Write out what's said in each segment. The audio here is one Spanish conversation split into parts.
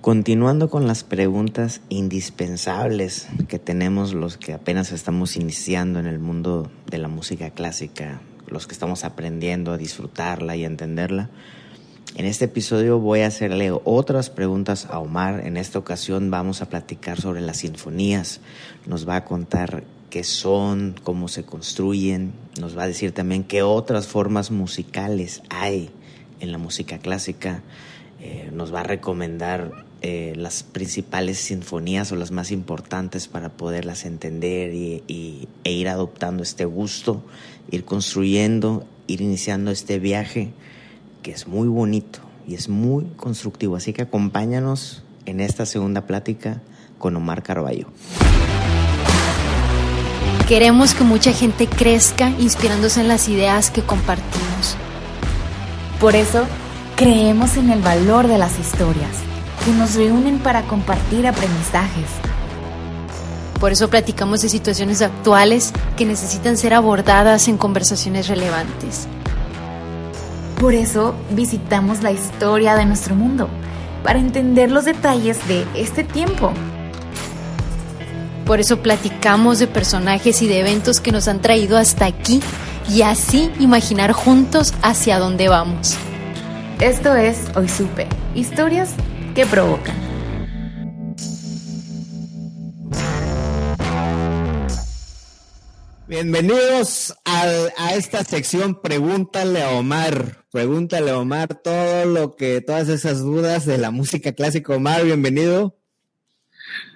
Continuando con las preguntas indispensables que tenemos los que apenas estamos iniciando en el mundo de la música clásica, los que estamos aprendiendo a disfrutarla y a entenderla, en este episodio voy a hacerle otras preguntas a Omar. En esta ocasión vamos a platicar sobre las sinfonías. Nos va a contar qué son, cómo se construyen. Nos va a decir también qué otras formas musicales hay en la música clásica. Eh, nos va a recomendar eh, las principales sinfonías o las más importantes para poderlas entender y, e ir adoptando este gusto, ir construyendo, ir iniciando este viaje que es muy bonito y es muy constructivo. Así que acompáñanos en esta segunda plática con Omar Carballo. Queremos que mucha gente crezca inspirándose en las ideas que compartimos. Por eso, creemos en el valor de las historias, que nos reúnen para compartir aprendizajes. Por eso platicamos de situaciones actuales que necesitan ser abordadas en conversaciones relevantes. Por eso visitamos la historia de nuestro mundo, para entender los detalles de este tiempo. Por eso platicamos de personajes y de eventos que nos han traído hasta aquí y así imaginar juntos hacia dónde vamos. Esto es Hoy Supe, historias que provocan. Bienvenidos a, esta sección Pregúntale a Omar. Pregúntale a Omar todo lo que, todas esas dudas de la música clásica. Omar, bienvenido.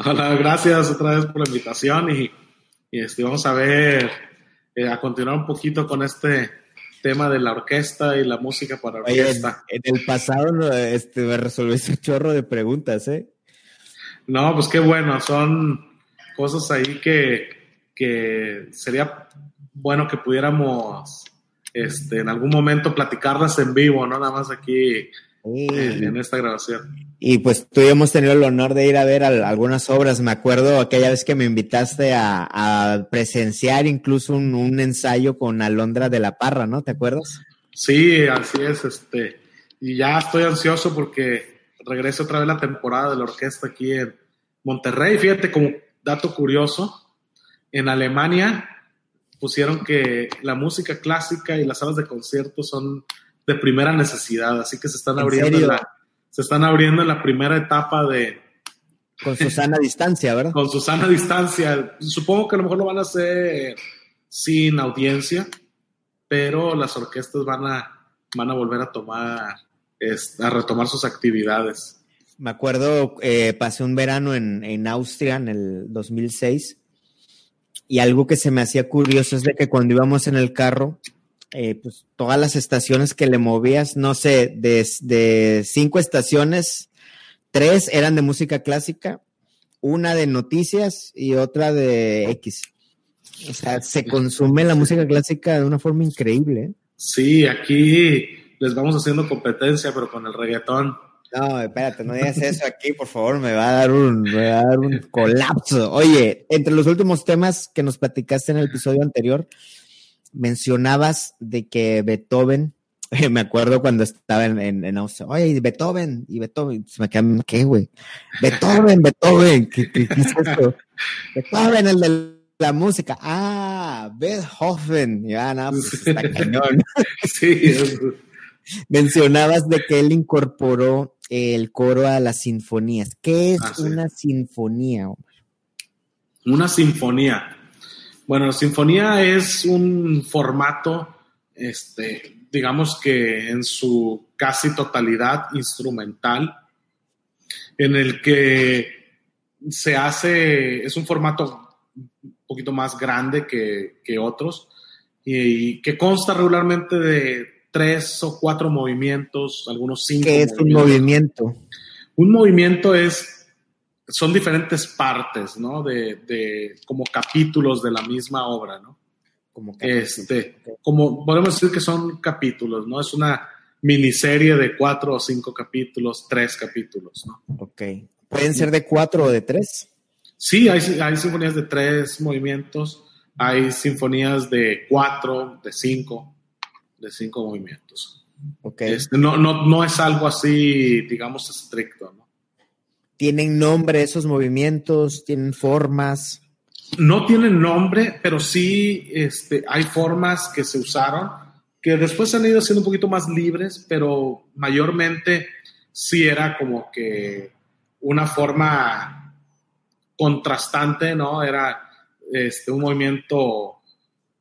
Hola, gracias otra vez por la invitación y, este, vamos a ver, eh, a continuar un poquito con este tema de la orquesta y la música para orquesta. en, el pasado este, me resolviste un chorro de preguntas, ¿eh? No, pues qué bueno, son cosas ahí que, que sería bueno que pudiéramos este, en algún momento platicarlas en vivo, no nada más aquí en, esta grabación. Y pues tú y hemos tenido el honor de ir a ver algunas obras. Me acuerdo aquella vez que me invitaste a, presenciar incluso un, ensayo con Alondra de la Parra, ¿no? ¿Te acuerdas? Sí, así es. Este, y ya estoy ansioso porque regresa otra vez la temporada de la orquesta aquí en Monterrey. Fíjate, como dato curioso, en Alemania pusieron que la música clásica y las salas de conciertos son de primera necesidad, así que se están abriendo en la, se están abriendo en la primera etapa de con Susana distancia, ¿verdad? Con Susana distancia. Supongo que a lo mejor lo van a hacer sin audiencia, pero las orquestas van a, van a volver a tomar, a retomar sus actividades. Me acuerdo, eh, pasé un verano en, en Austria en el 2006 y algo que se me hacía curioso es de que cuando íbamos en el carro, eh, pues todas las estaciones que le movías, no sé, de, cinco estaciones, tres eran de música clásica, una de noticias y otra de X. O sea, se consume la música clásica de una forma increíble. ¿eh? Sí, aquí les vamos haciendo competencia, pero con el reggaetón. No, espérate, no digas eso aquí, por favor, me va a dar un, me va a dar un colapso. Oye, entre los últimos temas que nos platicaste en el episodio anterior, mencionabas de que Beethoven, me acuerdo cuando estaba en, en, Austria, oye, Beethoven, y Beethoven, se me quedan, ¿qué, güey? Beethoven, Beethoven, ¿qué, qué, es esto? Beethoven, el de la música, ah, Beethoven, ya, nada, pues está cañón. sí, mencionabas de que él incorporó el coro a las sinfonías. ¿Qué es ah, una sinfonía, Una sinfonía. Bueno, la sinfonía es un formato, este, digamos que en su casi totalidad instrumental, en el que se hace, es un formato un poquito más grande que, otros y, que consta regularmente de tres o cuatro movimientos, algunos cinco. ¿Qué es un movimiento? Un movimiento es son diferentes partes, ¿no? De, de, como capítulos de la misma obra, ¿no? Como este, como podemos decir que son capítulos, ¿no? Es una miniserie de cuatro o cinco capítulos, tres capítulos, ¿no? Ok. ¿Pueden ser de cuatro o de tres? Sí, hay, hay sinfonías de tres movimientos, hay sinfonías de cuatro, de cinco, de cinco movimientos. Okay. Este, no, no, no es algo así, digamos, estricto, ¿no? ¿Tienen nombre esos movimientos? ¿Tienen formas? No tienen nombre, pero sí este, hay formas que se usaron, que después han ido siendo un poquito más libres, pero mayormente sí era como que una forma contrastante, ¿no? Era este, un movimiento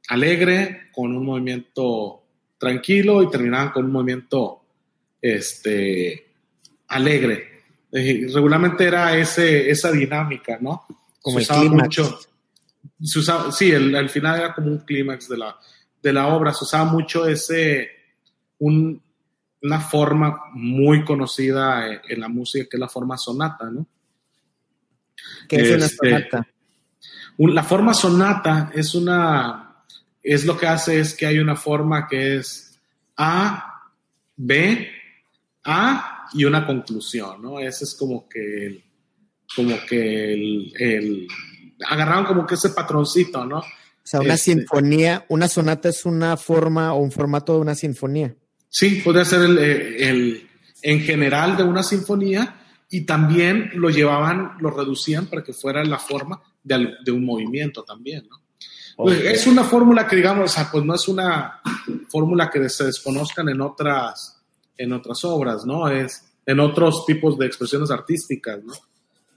alegre con un movimiento tranquilo y terminaban con un movimiento este, alegre. Eh, regularmente era ese, esa dinámica, ¿no? Como se usaba mucho. Se usaba, sí, el, el, final era como un clímax de la, de la obra. Se usaba mucho ese, un, una forma muy conocida en, en, la música que es la forma sonata, ¿no? ¿Qué es una este, sonata? Un, la forma sonata es una, es lo que hace es que hay una forma que es A, B, A, y una conclusión, ¿no? Ese es como que el, como que el, el, agarraron como que ese patroncito, ¿no? O sea, una este, sinfonía, una sonata es una forma o un formato de una sinfonía. Sí, podría ser el, el, en general de una sinfonía y también lo llevaban, lo reducían para que fuera la forma de, de un movimiento también, ¿no? Okay. Es una fórmula que, digamos, o sea, pues no es una fórmula que se desconozcan en otras, en otras obras, ¿no? Es en otros tipos de expresiones artísticas, ¿no?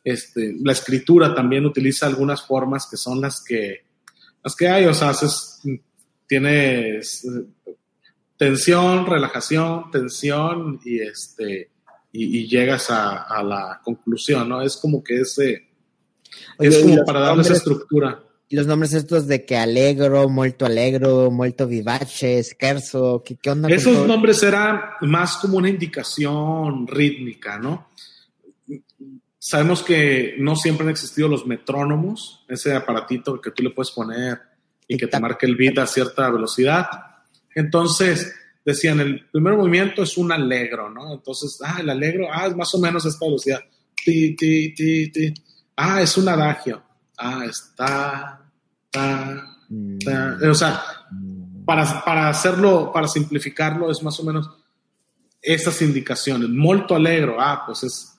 Este, la escritura también utiliza algunas formas que son las que, las que hay, o sea, haces, tienes tensión, relajación, tensión y este, y, y llegas a, a, la conclusión, ¿no? Es como que ese, Oye, es como para darle esa estructura los nombres estos de que alegro, molto alegro, molto vivace, scherzo, ¿qué, qué onda? Esos nombres eran más como una indicación rítmica, ¿no? Sabemos que no siempre han existido los metrónomos, ese aparatito que tú le puedes poner y que te marque el beat a cierta velocidad. Entonces, decían, el primer movimiento es un alegro, ¿no? Entonces, ah, el alegro, ah, es más o menos esta velocidad. Ti, ti, ti, ti. Ah, es un adagio ah, está, ta, ta. o sea, para, para hacerlo, para simplificarlo, es más o menos esas indicaciones. Molto alegro, ah, pues es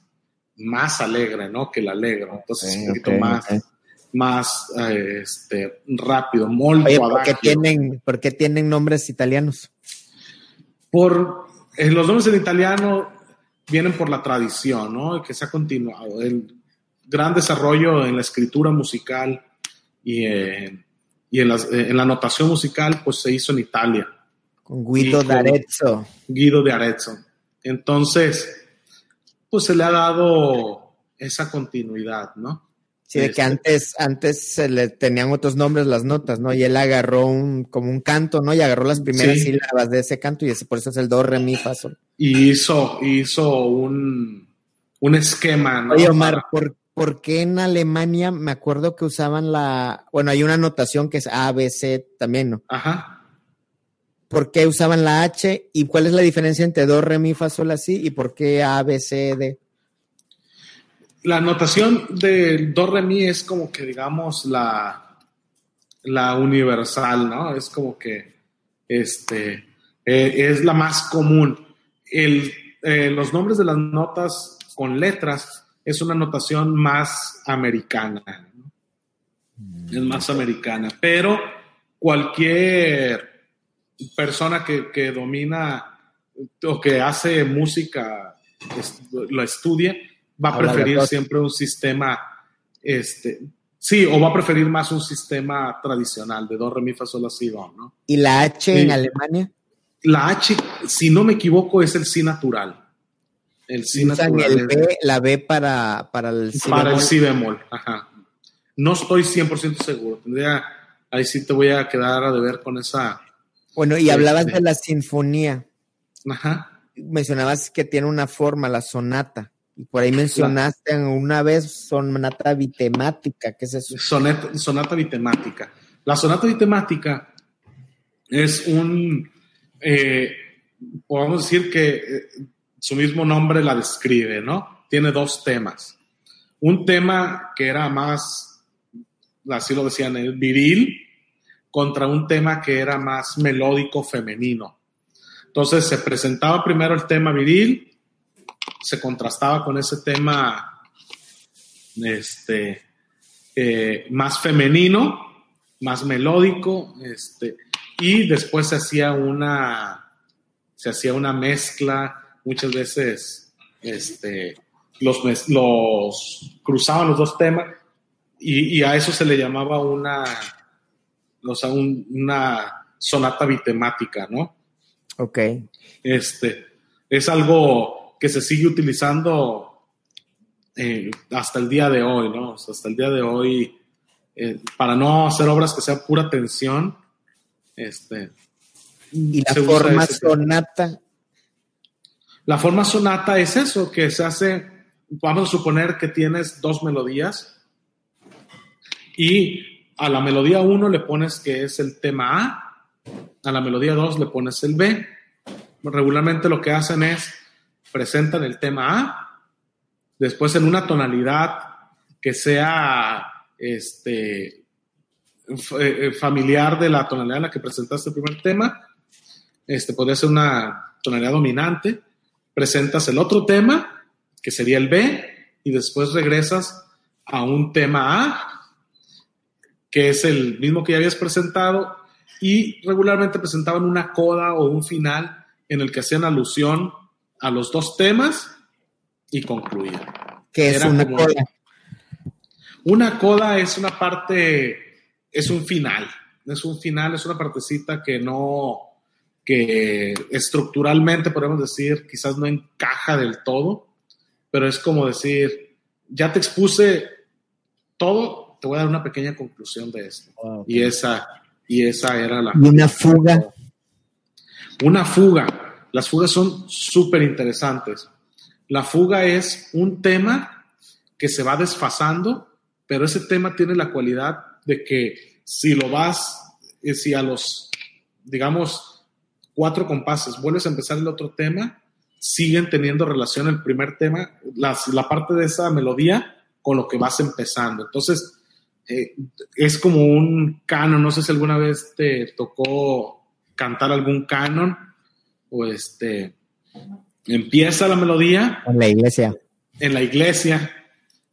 más alegre, ¿no? Que el alegro. Entonces, okay, un poquito okay, más, okay. más eh, este, rápido. Molto Oye, ¿por qué, tienen, ¿por qué tienen nombres italianos? Por eh, los nombres en italiano vienen por la tradición, ¿no? Que se ha continuado. El, gran desarrollo en la escritura musical y, eh, y en, las, en, la notación musical, pues se hizo en Italia. Con Guido de Arezzo. Guido de Arezzo. Entonces, pues se le ha dado esa continuidad, ¿no? Sí, de que antes, antes se le tenían otros nombres las notas, ¿no? Y él agarró un, como un canto, ¿no? Y agarró las primeras sí. sílabas de ese canto y ese, por eso es el do, re, mi, fa, sol. Y hizo, hizo un, un esquema, ¿no? Oye, Omar, ¿por, ¿por qué en Alemania me acuerdo que usaban la, bueno, hay una notación que es A, B, C también, ¿no? Ajá. ¿Por qué usaban la H y cuál es la diferencia entre do, re, mi, fa, sol, así y por qué A, B, C, D? La notación del do, re, mi es como que, digamos, la, la universal, ¿no? Es como que, este, eh, es la más común. El, eh, los nombres de las notas con letras es una notación más americana. ¿no? Es más americana. Pero cualquier persona que, que, domina o que hace música, lo estudie, va a preferir siempre un sistema, este, sí, o va a preferir más un sistema tradicional de do, re, mi, fa, sol, la, si, do, ¿no? ¿Y la H sí. en Alemania? La H, si no me equivoco, es el si natural. El si natural. El B, la B para, para el si Para bemol. el si bemol, ajá. No estoy 100% seguro. Tendría, ahí sí te voy a quedar a deber con esa. Bueno, y hablabas este, de la sinfonía. Ajá. Mencionabas que tiene una forma, la sonata. Y por ahí mencionaste una vez sonata bitemática, ¿qué es eso? sonata bitemática. La sonata bitemática es un, eh, podemos decir que eh, su mismo nombre la describe, ¿no? Tiene dos temas. Un tema que era más, así lo decían, el viril, contra un tema que era más melódico femenino. Entonces se presentaba primero el tema viril, se contrastaba con ese tema este, eh, más femenino, más melódico, este, y después se hacía una, se hacía una mezcla, muchas veces este, los, los cruzaban los dos temas y, a eso se le llamaba una, o sea, una sonata bitemática, ¿no? Ok. Este, es algo que se sigue utilizando eh, hasta el día de hoy, ¿no? hasta el día de hoy, eh, para no hacer obras que sean pura tensión, este. ¿Y la forma sonata? La forma sonata es eso, que se hace vamos a suponer que tienes dos melodías y a la melodía 1 le pones que es el tema A, a la melodía 2 le pones el B. Regularmente lo que hacen es presentan el tema A, después en una tonalidad que sea este, eh, familiar de la tonalidad en la que presentaste el primer tema, este, podría ser una tonalidad dominante, presentas el otro tema que sería el B, y después regresas a un tema A, que es el mismo que ya habías presentado, y regularmente presentaban una coda o un final en el que hacían alusión a los dos temas y concluían. ¿Qué es una coda? Una coda es una parte, es un final, es un final, es una partecita que no, que estructuralmente podemos decir quizás no encaja del todo, pero es como decir, ya te expuse todo, te voy a dar una pequeña conclusión de esto. Ah, y, esa, y esa era la... ¿Y una fuga? Una fuga. Las fugas son súper interesantes. La fuga es un tema que se va desfasando, pero ese tema tiene la cualidad de que si lo vas, eh, si a los, digamos, cuatro compases vuelves a empezar el otro tema, siguen teniendo relación el primer tema, la parte de esa melodía con lo que vas empezando. Entonces, eh, es como un canon, no sé si alguna vez te tocó cantar algún canon o este, empieza la melodía. En la iglesia. En la iglesia,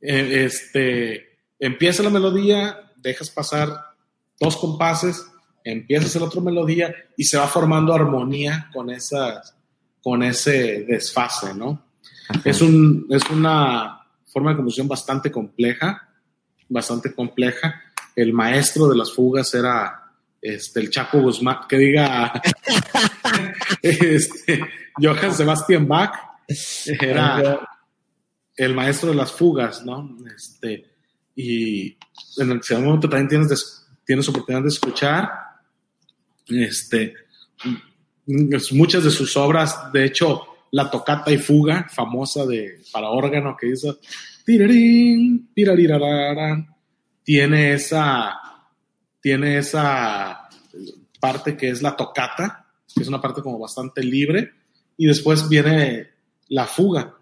eh, este, empieza la melodía, dejas pasar dos compases, empiezas la otra melodía y se va formando armonía con esas con ese desfase, ¿no? Es, un, es una forma de composición bastante compleja, bastante compleja. El maestro de las fugas era este, el Chaco Guzmán, que diga este, Johann Sebastian Bach, era el maestro de las fugas, ¿no? Este, y en el momento también tienes, tienes oportunidad de escuchar, este, muchas de sus obras, de hecho, la tocata y fuga famosa de, para órgano que hizo, tiene esa, tiene esa parte que es la tocata, que es una parte como bastante libre, y después viene la fuga.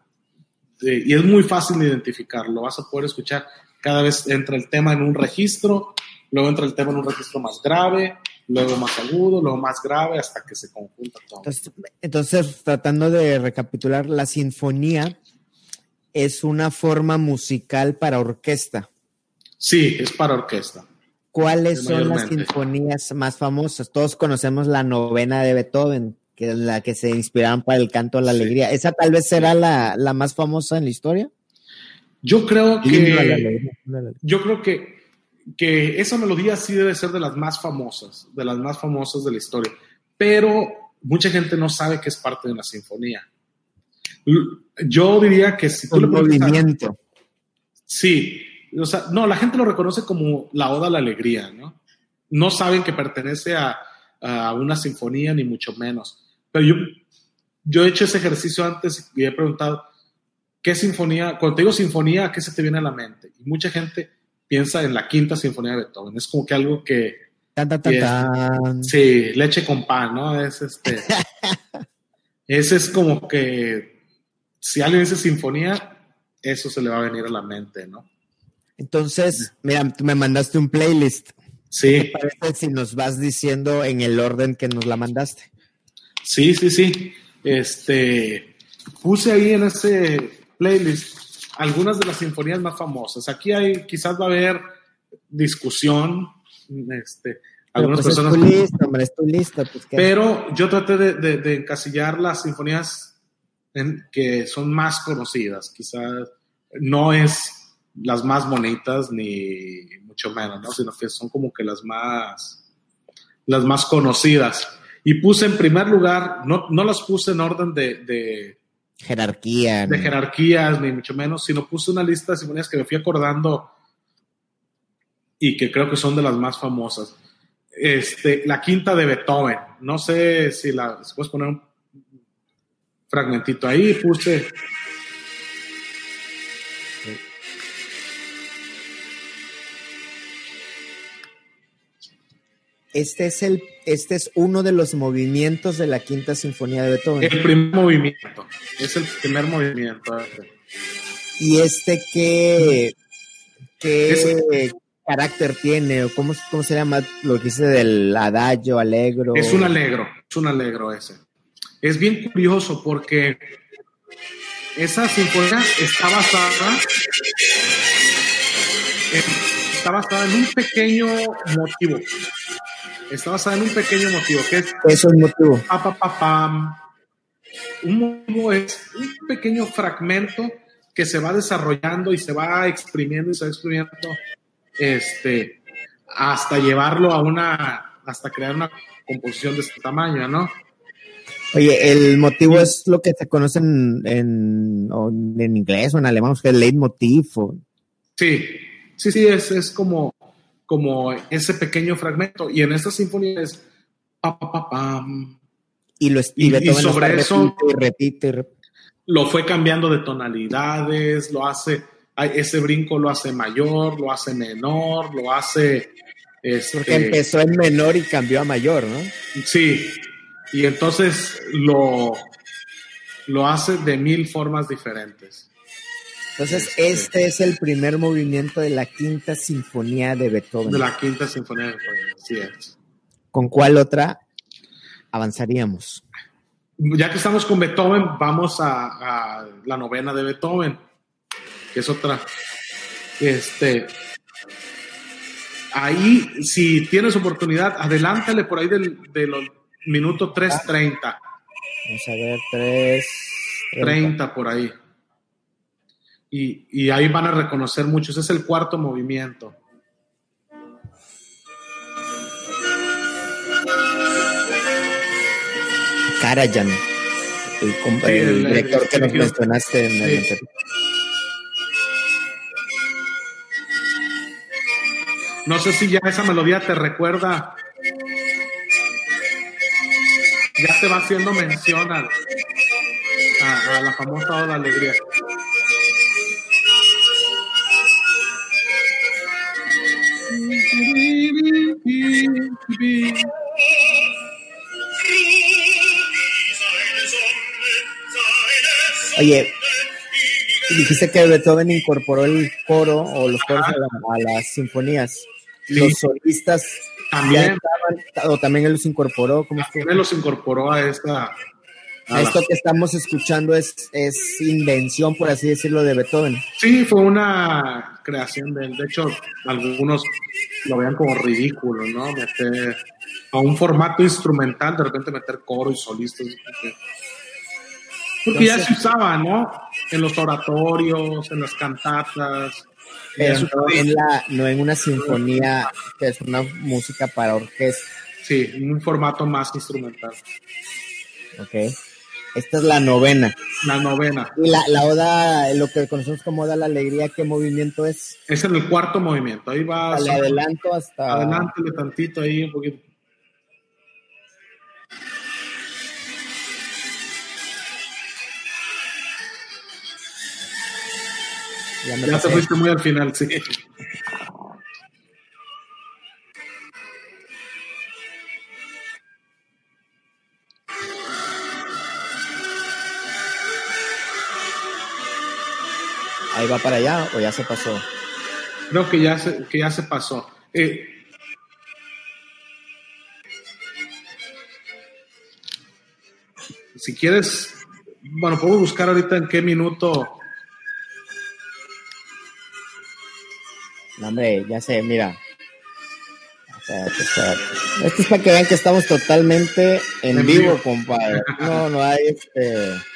Eh, y es muy fácil de identificarlo, vas a poder escuchar cada vez entra el tema en un registro, luego entra el tema en un registro más grave, luego más agudo, luego más grave, hasta que se conjunta todo. Entonces, tratando de recapitular, la sinfonía es una forma musical para orquesta. Sí, es para orquesta. ¿Cuáles son las sinfonías más famosas? Todos conocemos la novena de Beethoven, que es la que se inspiraron para el canto a la alegría. ¿Esa tal vez será la, la, más famosa en la historia? Yo creo que. Yo creo que que esa melodía sí debe ser de las más famosas, de las más famosas de la historia, pero mucha gente no sabe que es parte de una sinfonía. Yo diría que si tú Un movimiento. sí, o sea, no, la gente lo reconoce como la oda a la alegría, ¿no? No saben que pertenece a, a una sinfonía, ni mucho menos. Pero yo, yo he hecho ese ejercicio antes y he preguntado, ¿qué sinfonía? Cuando te digo sinfonía, ¿qué se te viene a la mente? Y mucha gente piensa en la quinta sinfonía de Beethoven. Es como que algo que... Tan, tan, tan, tan. Sí, leche con pan, ¿no? Es este... ese es como que si alguien dice sinfonía, eso se le va a venir a la mente, ¿no? Entonces, mira, tú me mandaste un playlist. Sí. ¿Qué te parece si nos vas diciendo en el orden que nos la mandaste? Sí, sí, sí. Este, puse ahí en ese playlist algunas de las sinfonías más famosas. Aquí hay, quizás va a haber discusión, este, algunas pues personas. Es tu lista, hombre, es tu lista. Pues, ¿qué? Pero yo traté de, de, de encasillar las sinfonías en, que son más conocidas. Quizás no es las más bonitas ni mucho menos, ¿no? Sino que son como que las más, las más conocidas. Y puse en primer lugar, no, no las puse en orden de, de jerarquía. De jerarquías, ni mucho menos, sino puse una lista de sinfonías que me fui acordando y que creo que son de las más famosas. Este, la quinta de Beethoven. No sé si la si puedes poner un fragmentito ahí. Puse. Este es, el, este es uno de los movimientos de la quinta sinfonía de Beethoven. El primer movimiento. Es el primer movimiento. ¿Y este qué, qué es, carácter tiene? ¿O cómo, ¿Cómo se llama lo que dice del adagio, alegro? Es un alegro, es un alegro ese. Es bien curioso porque esa sinfonía está basada en, está basada en un pequeño motivo está basada en un pequeño motivo, que es... Eso es motivo. Pa, pa, pa, pam. Un motivo es un pequeño fragmento que se va desarrollando y se va exprimiendo y se va exprimiendo este, hasta llevarlo a una, hasta crear una composición de este tamaño, ¿no? Oye, el motivo es lo que se conoce en, en, en, inglés o en alemán, que es el leitmotiv. O... Sí, sí, sí, es, es como como ese pequeño fragmento. Y en esta sinfonía es pa, pa, pa. Y, lo, y, y, y sobre eso repite, repite, repite, lo fue cambiando de tonalidades, lo hace, ese brinco lo hace mayor, lo hace menor, lo hace... Este, Porque empezó en menor y cambió a mayor, ¿no? Sí, y entonces lo, lo hace de mil formas diferentes. Entonces, este es el primer movimiento de la quinta sinfonía de Beethoven. De la quinta sinfonía de Beethoven, así es. ¿Con cuál otra avanzaríamos? Ya que estamos con Beethoven, vamos a, a la novena de Beethoven, que es otra. Este, ahí, si tienes oportunidad, adelántale por ahí del, de los minuto 3.30. Vamos a ver, 3. 30 por ahí. Y, y, ahí van a reconocer muchos. Es el cuarto movimiento. Karajan, el, el, el, director que nos mencionaste en el sí. No sé si ya esa melodía te recuerda. Ya te va haciendo mención a, a, a la famosa Oda Alegría. Oye, dijiste que Beethoven incorporó el coro o los coros a, la, a, las sinfonías. Sí. Los solistas también estaban, o también él los incorporó. ¿cómo también los incorporó a esta. A Esto que estamos escuchando es, es invención, por así decirlo, de Beethoven. Sí, fue una creación de él. De hecho, algunos lo vean como ridículo, ¿no? Meter a un formato instrumental, de repente meter coro y solistas. Porque, porque ya se usaba, ¿no? En los oratorios, en las cantatas. Pero no en, la, no en una sinfonía que es una música para orquesta. Sí, en un formato más instrumental. Ok. Esta es la novena. La novena. Y la, la oda, lo que conocemos como oda la alegría, ¿qué movimiento es? Es en el cuarto movimiento. Ahí va. Le adelanto hasta. Adelántale tantito ahí, un poquito. Ya, ya te fuiste muy al final, sí. ¿Ahí va para allá o ya se pasó? Creo que ya se, que ya se pasó. Eh, si quieres, bueno, puedo buscar ahorita en qué minuto. No, hombre, ya sé, mira. Esto es para que vean que estamos totalmente en, vivo, compadre. No, no hay este.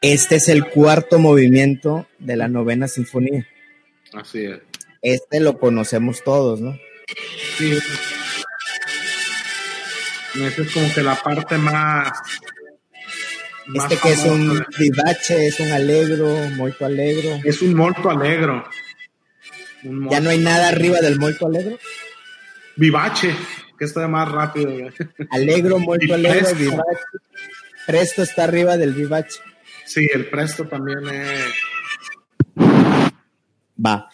Este es el cuarto movimiento de la novena sinfonía. Así es. Este lo conocemos todos, ¿no? Sí. Esta es como que la parte más. este que es un vivace, es un alegro, molto alegro. Es un molto alegro. ¿Ya no hay nada arriba del molto alegro? Vivace, que está más rápido. Alegro, molto alegro, vivace. Presto está arriba del vivace. Sí, el Presto también es. Va.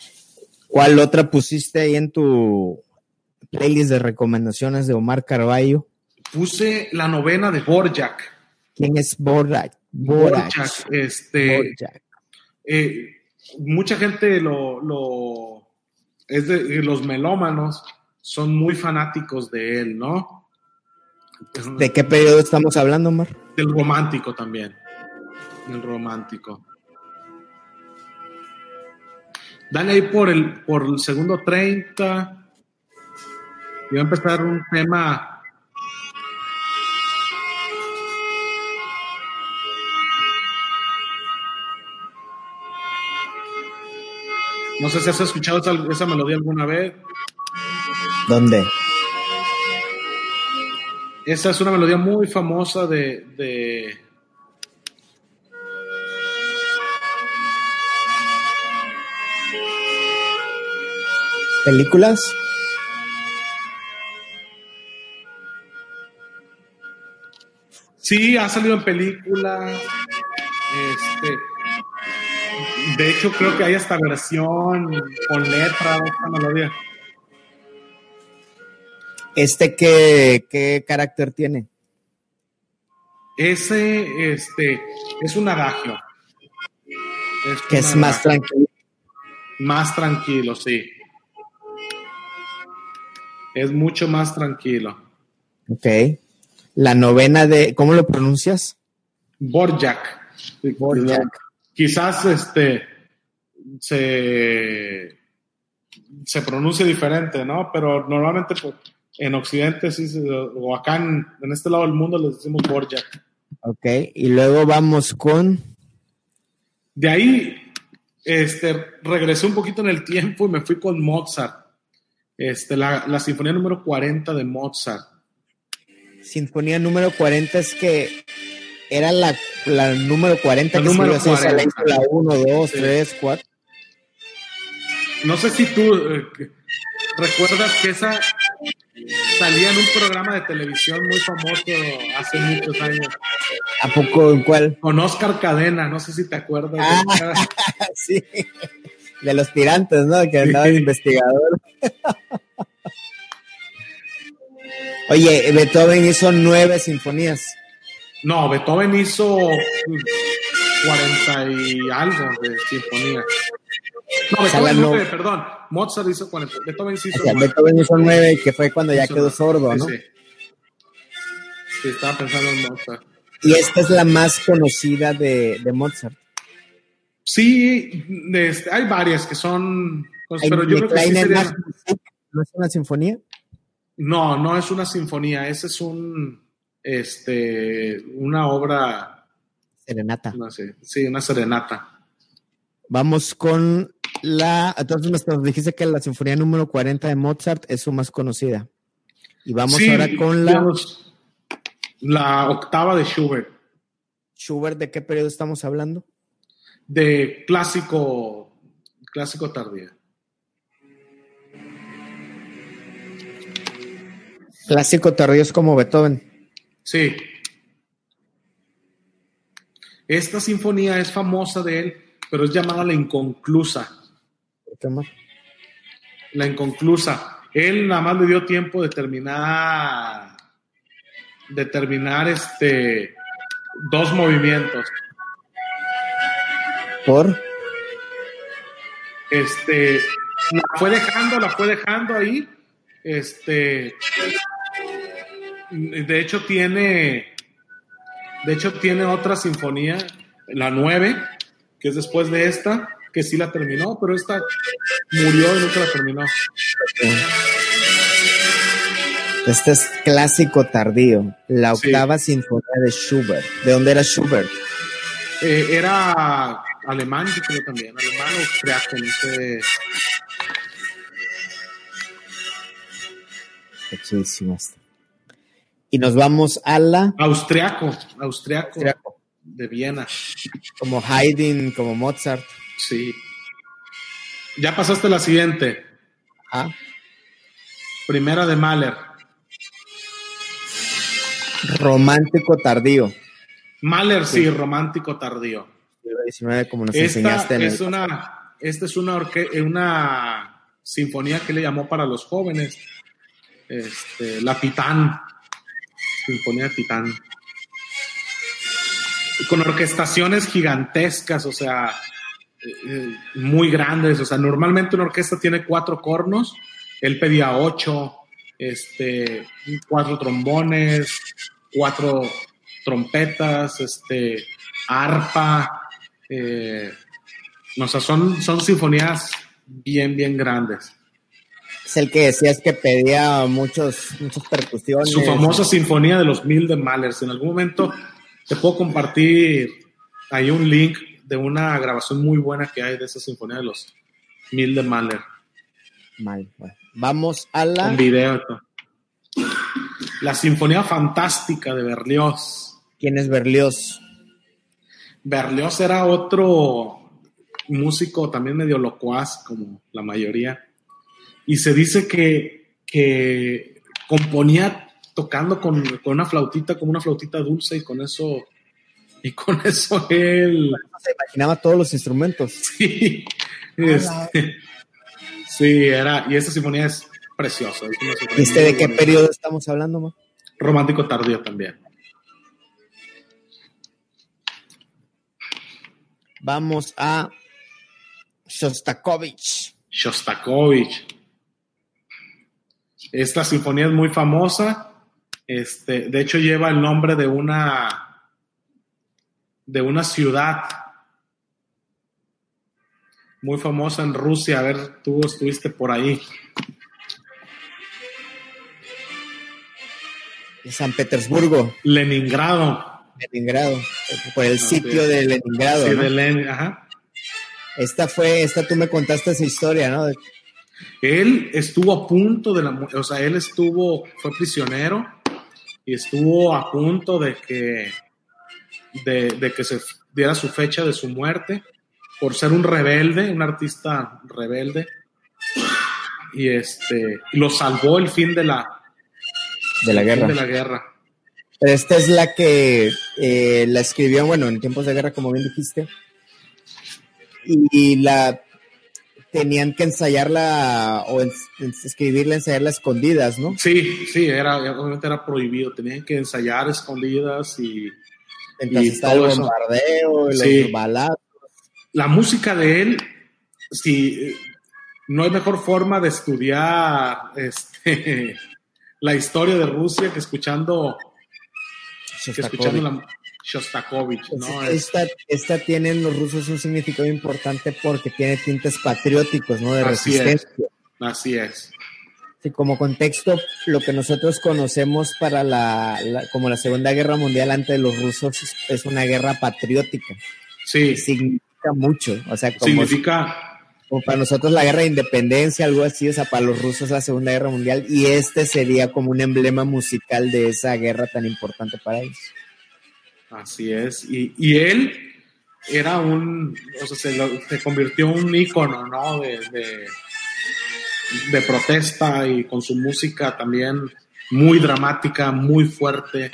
¿Cuál otra pusiste ahí en tu playlist de recomendaciones de Omar Carballo? Puse la novena de Borjak. ¿Quién es Borjak? Borjak. este. Eh, mucha gente lo, lo. Es de los melómanos son muy fanáticos de él, ¿no? ¿De qué periodo estamos hablando, Omar? Del romántico también el romántico. Dale ahí por el, por el segundo 30. Y va a empezar un tema. No sé si has escuchado esa, melodía alguna vez. ¿Dónde? Esa es una melodía muy famosa de ¿Películas? Sí, ha salido en película. Este, de hecho, creo que hay esta versión con letra de esta melodía. ¿Este qué, qué carácter tiene? Ese, este, es un adagio. que es más tranquilo. Más tranquilo, sí es mucho más tranquilo. Ok. La novena de, ¿cómo lo pronuncias? Borjak. Borjak. Quizás este se, se pronuncia diferente, ¿no? Pero normalmente pues, en Occidente sí, o acá en, este lado del mundo les decimos Borjak. Ok, y luego vamos con... De ahí, este, regresé un poquito en el tiempo y me fui con Mozart. Este, la, sinfonía número 40 de Mozart. Sinfonía número 40 es que era la, número 40 que número 40. la 1, 2, 3, 4. No sé si tú eh, recuerdas que esa salía en un programa de televisión muy famoso hace muchos años. ¿A poco en cuál? Con Oscar Cadena, no sé si te acuerdas. Ah, sí de los tirantes, ¿no? Que andaba de investigador. Oye, Beethoven hizo nueve sinfonías. No, Beethoven hizo cuarenta y algo de sinfonías. No, Beethoven no, perdón. Mozart hizo cuarenta. Beethoven hizo nueve. Beethoven hizo nueve, que fue cuando ya quedó sordo, ¿no? Sí, sí. estaba pensando en Mozart. Y esta es la más conocida de, de Mozart. Sí, este, hay varias que son, pues, pero yo creo que sí sería... ¿No es una sinfonía? No, no es una sinfonía, esa es un, este, una obra... Serenata. No sé, sí, una serenata. Vamos con la, entonces nos dijiste que la sinfonía número 40 de Mozart es su más conocida. Y vamos ahora con la... la octava de Schubert. ¿Schubert de qué periodo estamos hablando? De clásico, clásico tardío. Clásico tardío es como Beethoven. Sí. Esta sinfonía es famosa de él, pero es llamada la inconclusa. ¿Por qué más? La inconclusa. Él nada más le dio tiempo de terminar, de terminar este, dos movimientos. ¿Por? Este, la fue dejando, la fue dejando ahí. Este, de hecho tiene, de hecho tiene otra sinfonía, la 9, que es después de esta, que sí la terminó, pero esta murió y nunca la terminó. Este es clásico tardío, la octava sinfonía de Schubert. ¿De dónde era Schubert? Eh, era alemán, yo creo también, alemán o austriaco, no sé. Y nos vamos a la Austriaco, austriaco, Austriaco. de Viena. como Haydn, como Mozart. Sí. Ya pasaste la siguiente. Ah, Primera de Mahler. romántico tardío. Mahler, sí, romántico tardío. 19 como nos Esta enseñaste en el- es una, esta es una, orque- una sinfonía que le llamó para los jóvenes. Este, la Titán. Sinfonía Titán. Con orquestaciones gigantescas, o sea, eh, eh, muy grandes. O sea, normalmente una orquesta tiene cuatro cornos. Él pedía ocho, este, cuatro trombones, cuatro trompetas, este, arpa. Eh, o sea, son, son sinfonías bien, bien grandes. Es el que decías que pedía muchos, muchas percusiones. Su famosa sinfonía de los mil de Mahler. Si en algún momento te puedo compartir ahí un link de una grabación muy buena que hay de esa sinfonía de los mil de Mahler. Mal, bueno. Vamos a la Un video. La sinfonía fantástica de Berlioz. ¿Quién es Berlioz? Berlioz era otro músico también medio locuaz, como la mayoría. Y se dice que, que componía tocando con, con una flautita, como una flautita dulce, y con eso, y con eso él, Se imaginaba todos los instrumentos. sí, este, sí, era, y esta sinfonía es preciosa. es ¿Este de qué bonita. periodo estamos hablando, ma? Romántico tardío también. Vamos a Shostakovich. Shostakovich. Esta sinfonía es muy famosa. Este, de hecho, lleva el nombre de una de una ciudad muy famosa en Rusia. A ver, tú estuviste por ahí. San Petersburgo, Leningrado. Leningrado. Por el sitio sí. de Leningrado. Sí, ¿no? de Lenin- ajá. Esta fue, esta tú me contaste esa historia, ¿no? Él estuvo a punto de la, o sea, él estuvo, fue prisionero y estuvo a punto de que, de, de que se diera su fecha de su muerte por ser un rebelde, un artista rebelde. Y este, lo salvó el fin de la, de la guerra. de la guerra. Pero esta es la que eh, la escribió, bueno, en tiempos de guerra, como bien dijiste. Y la tenían que ensayarla o en- escribirla, ensayarla escondidas, ¿no? Sí, sí, era, obviamente era prohibido. Tenían que ensayar escondidas y Entonces Y está el bombardeo, los Sí. balazos. la música de él, si no hay mejor forma de estudiar este, la historia de Rusia que escuchando, escuchando la Shostakovich, ¿no? Entonces, Es- esta, esta tiene en los rusos un significado importante porque tiene tintes patrióticos, ¿no? De Así es. resistencia. así es. Sí, como contexto, lo que nosotros conocemos para la, la- como la Segunda Guerra Mundial ante los rusos es, es una guerra patriótica. Sí, Significa mucho. O sea, como, significa, como para nosotros la guerra de independencia, algo así, o sea, para los rusos la Segunda Guerra Mundial, y este sería como un emblema musical de esa guerra tan importante para ellos. así es. Y, y él era un, o sea, se, lo- se convirtió en un ícono, ¿no? De, de, de protesta y con su música también muy dramática, muy fuerte.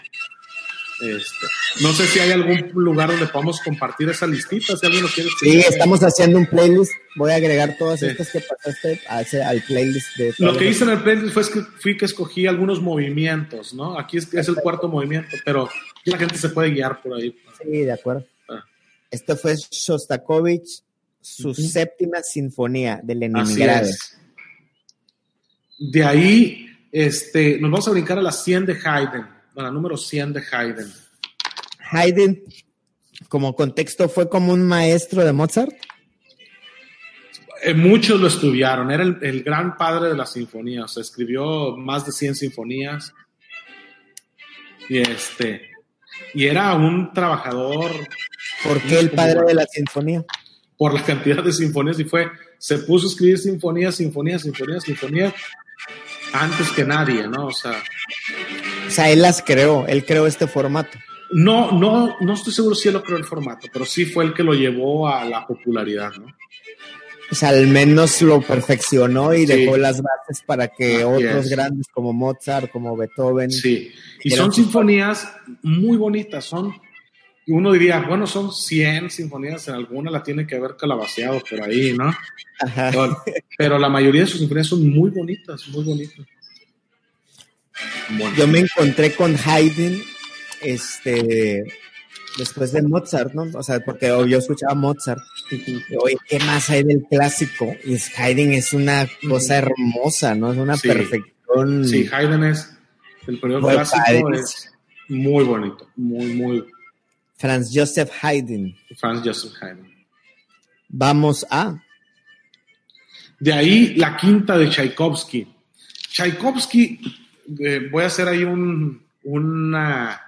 Este, no sé si hay algún lugar donde podamos compartir esa listita, si alguien lo quiere. Sí, estamos haciendo un playlist. Voy a agregar todas estas que pasaste al playlist. De lo que hice en el playlist fue que fui que escogí algunos movimientos, ¿no? Aquí es, es el cuarto movimiento, pero la gente se puede guiar por ahí. Sí, de acuerdo. Ah. Este fue Shostakovich, su séptima sinfonía de Leningrado. De ahí, este, nos vamos a brincar a la 100 de Haydn la número 100 de Haydn. Haydn, como contexto, fue como un maestro de Mozart. Eh, muchos lo estudiaron, era el, gran padre de las sinfonías, escribió más de 100 sinfonías. Y este, y era un trabajador. ¿Por qué el padre de la sinfonía? Por la cantidad de sinfonías y fue, se puso a escribir sinfonías, sinfonías, sinfonías, sinfonías, antes que nadie, ¿no? O sea, o sea, él las creó, él creó este formato. No, no, no estoy seguro si él lo creó el formato, pero sí fue el que lo llevó a la popularidad, ¿no? O sea, al menos lo perfeccionó y dejó las bases para que otros grandes como Mozart, como Beethoven. Sí, y son sinfonías muy bonitas, son, uno diría, bueno, son 100 sinfonías, en alguna la tiene que haber calabaceado por ahí, ¿no? Ajá. pero la mayoría de sus sinfonías son muy bonitas, muy bonitas. Yo me encontré con Haydn, este, después de Mozart, ¿no? O sea, porque yo escuchaba Mozart. Oye, ¿qué más hay del clásico? Y Haydn es una cosa hermosa, ¿no? Es una perfección. Sí, Haydn es, el periodo clásico es muy bonito, muy, muy. Franz Joseph Haydn. Franz Joseph Haydn. Vamos a. De ahí la quinta de Tchaikovsky. Tchaikovsky eh, voy a hacer ahí un, una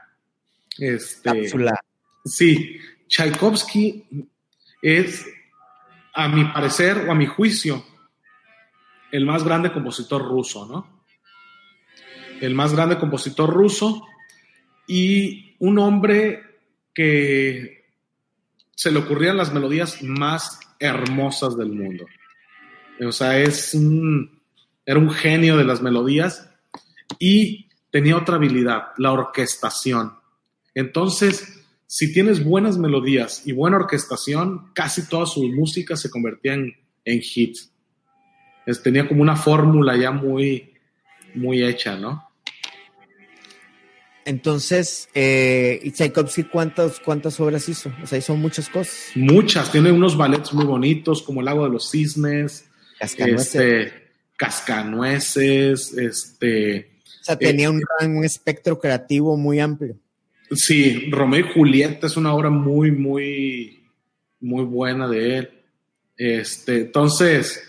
este, cápsula. Sí, Tchaikovsky es, a mi parecer o a mi juicio, el más grande compositor ruso, ¿no? El más grande compositor ruso y un hombre que se le ocurrían las melodías más hermosas del mundo. O sea, es un, era un genio de las melodías y tenía otra habilidad, la orquestación. Entonces, si tienes buenas melodías y buena orquestación, casi toda su música se convertía en, en hit. tenía como una fórmula ya muy, muy hecha, ¿no? Entonces, eh, ¿y Tchaikovsky cuántas, cuántas obras hizo? O sea, hizo muchas cosas. Muchas, tiene unos ballets muy bonitos, como El Lago de los Cisnes, Cascanueces, este, Cascanueces, este, o sea, tenía un, un espectro creativo muy amplio. Sí, Romeo y Julieta es una obra muy, muy, muy buena de él. Este, entonces,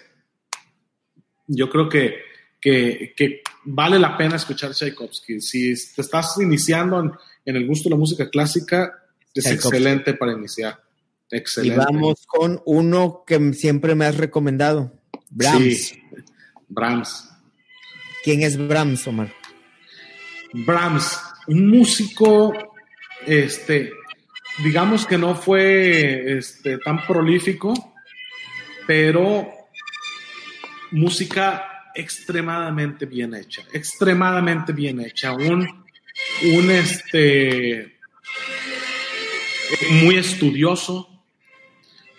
yo creo que, que, vale la pena escuchar Tchaikovsky. Si te estás iniciando en, el gusto de la música clásica, es excelente para iniciar. Excelente. Y vamos con uno que siempre me has recomendado, Brahms. Sí, Brahms. ¿Quién es Brahms, Omar? Brahms, un músico, este, digamos que no fue este, tan prolífico, pero música extremadamente bien hecha, extremadamente bien hecha, un, un este, muy estudioso.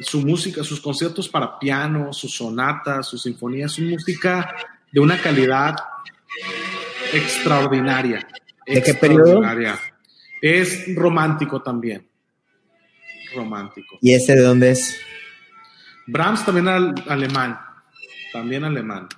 Su música, sus conciertos para piano, sus sonatas, sus sinfonías, su música de una calidad extraordinaria. ¿De qué periodo? Es romántico también. Romántico. ¿Y ese de dónde es? Brahms también alemán. También alemán.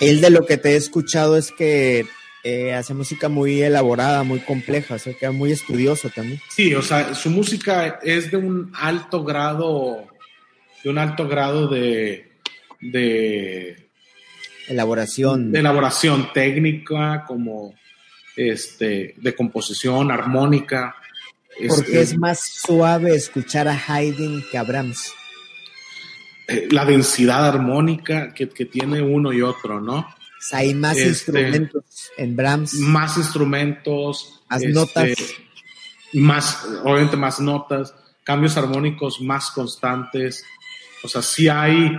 Él de lo que te he escuchado es que eh, hace música muy elaborada, muy compleja, o sea, que es muy estudioso también. Sí, o sea, su música es de un alto grado, de un alto grado de, de Elaboración. De elaboración técnica, como este, de composición, armónica. Porque es, más suave escuchar a Haydn que a Brahms. Eh, la densidad armónica que, tiene uno y otro, ¿no? hay más este, instrumentos en Brahms. Más instrumentos. Más notas. Este, más, obviamente más notas, cambios armónicos más constantes. O sea, sí hay,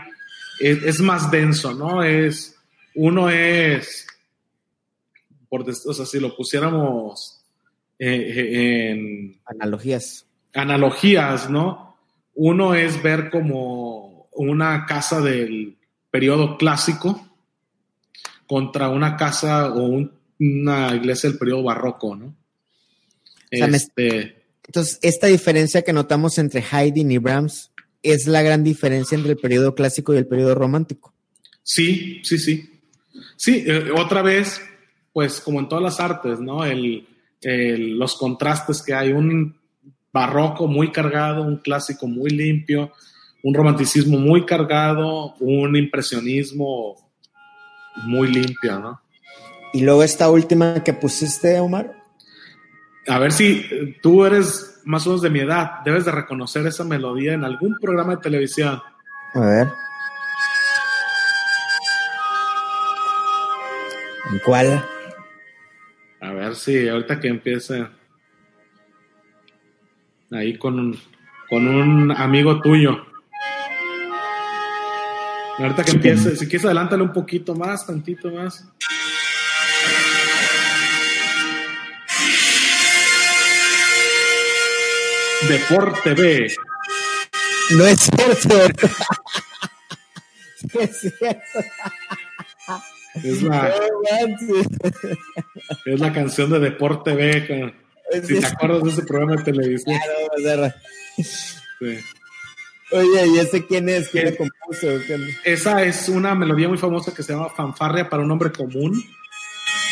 es más denso, ¿no? Es, uno es por, o sea, si lo pusiéramos eh, eh, en Analogías. analogías, ¿no? Uno es ver como una casa del periodo clásico contra una casa o un- una iglesia del periodo barroco, ¿no? sea, Este, Entonces, esta diferencia que notamos entre Haydn y Brahms es la gran diferencia entre el periodo clásico y el periodo romántico. Sí, sí, sí. Sí, eh, otra vez, pues como en todas las artes, ¿no? El, el- los contrastes que hay, un barroco muy cargado, un clásico muy limpio, un romanticismo muy cargado, un impresionismo muy limpio, ¿no? Y luego esta última que pusiste, Omar. A ver si eh, tú eres más o menos de mi edad, debes de reconocer esa melodía en algún programa de televisión. A ver. ¿En cuál? A ver si ahorita que empiece ahí con un, con un amigo tuyo. Ahorita que empiece, si quieres adelántale un poquito más, tantito más. Deporte B. No es cierto. Sí es cierto. Es la, es la canción de Deporte B. con- si te acuerdas de ese programa de televisión. Claro, Sí. Oye, ¿y ese quién es? ¿Quién ¿Qué? lo compuso? Esa es una melodía muy famosa que se llama Fanfarria para un hombre común,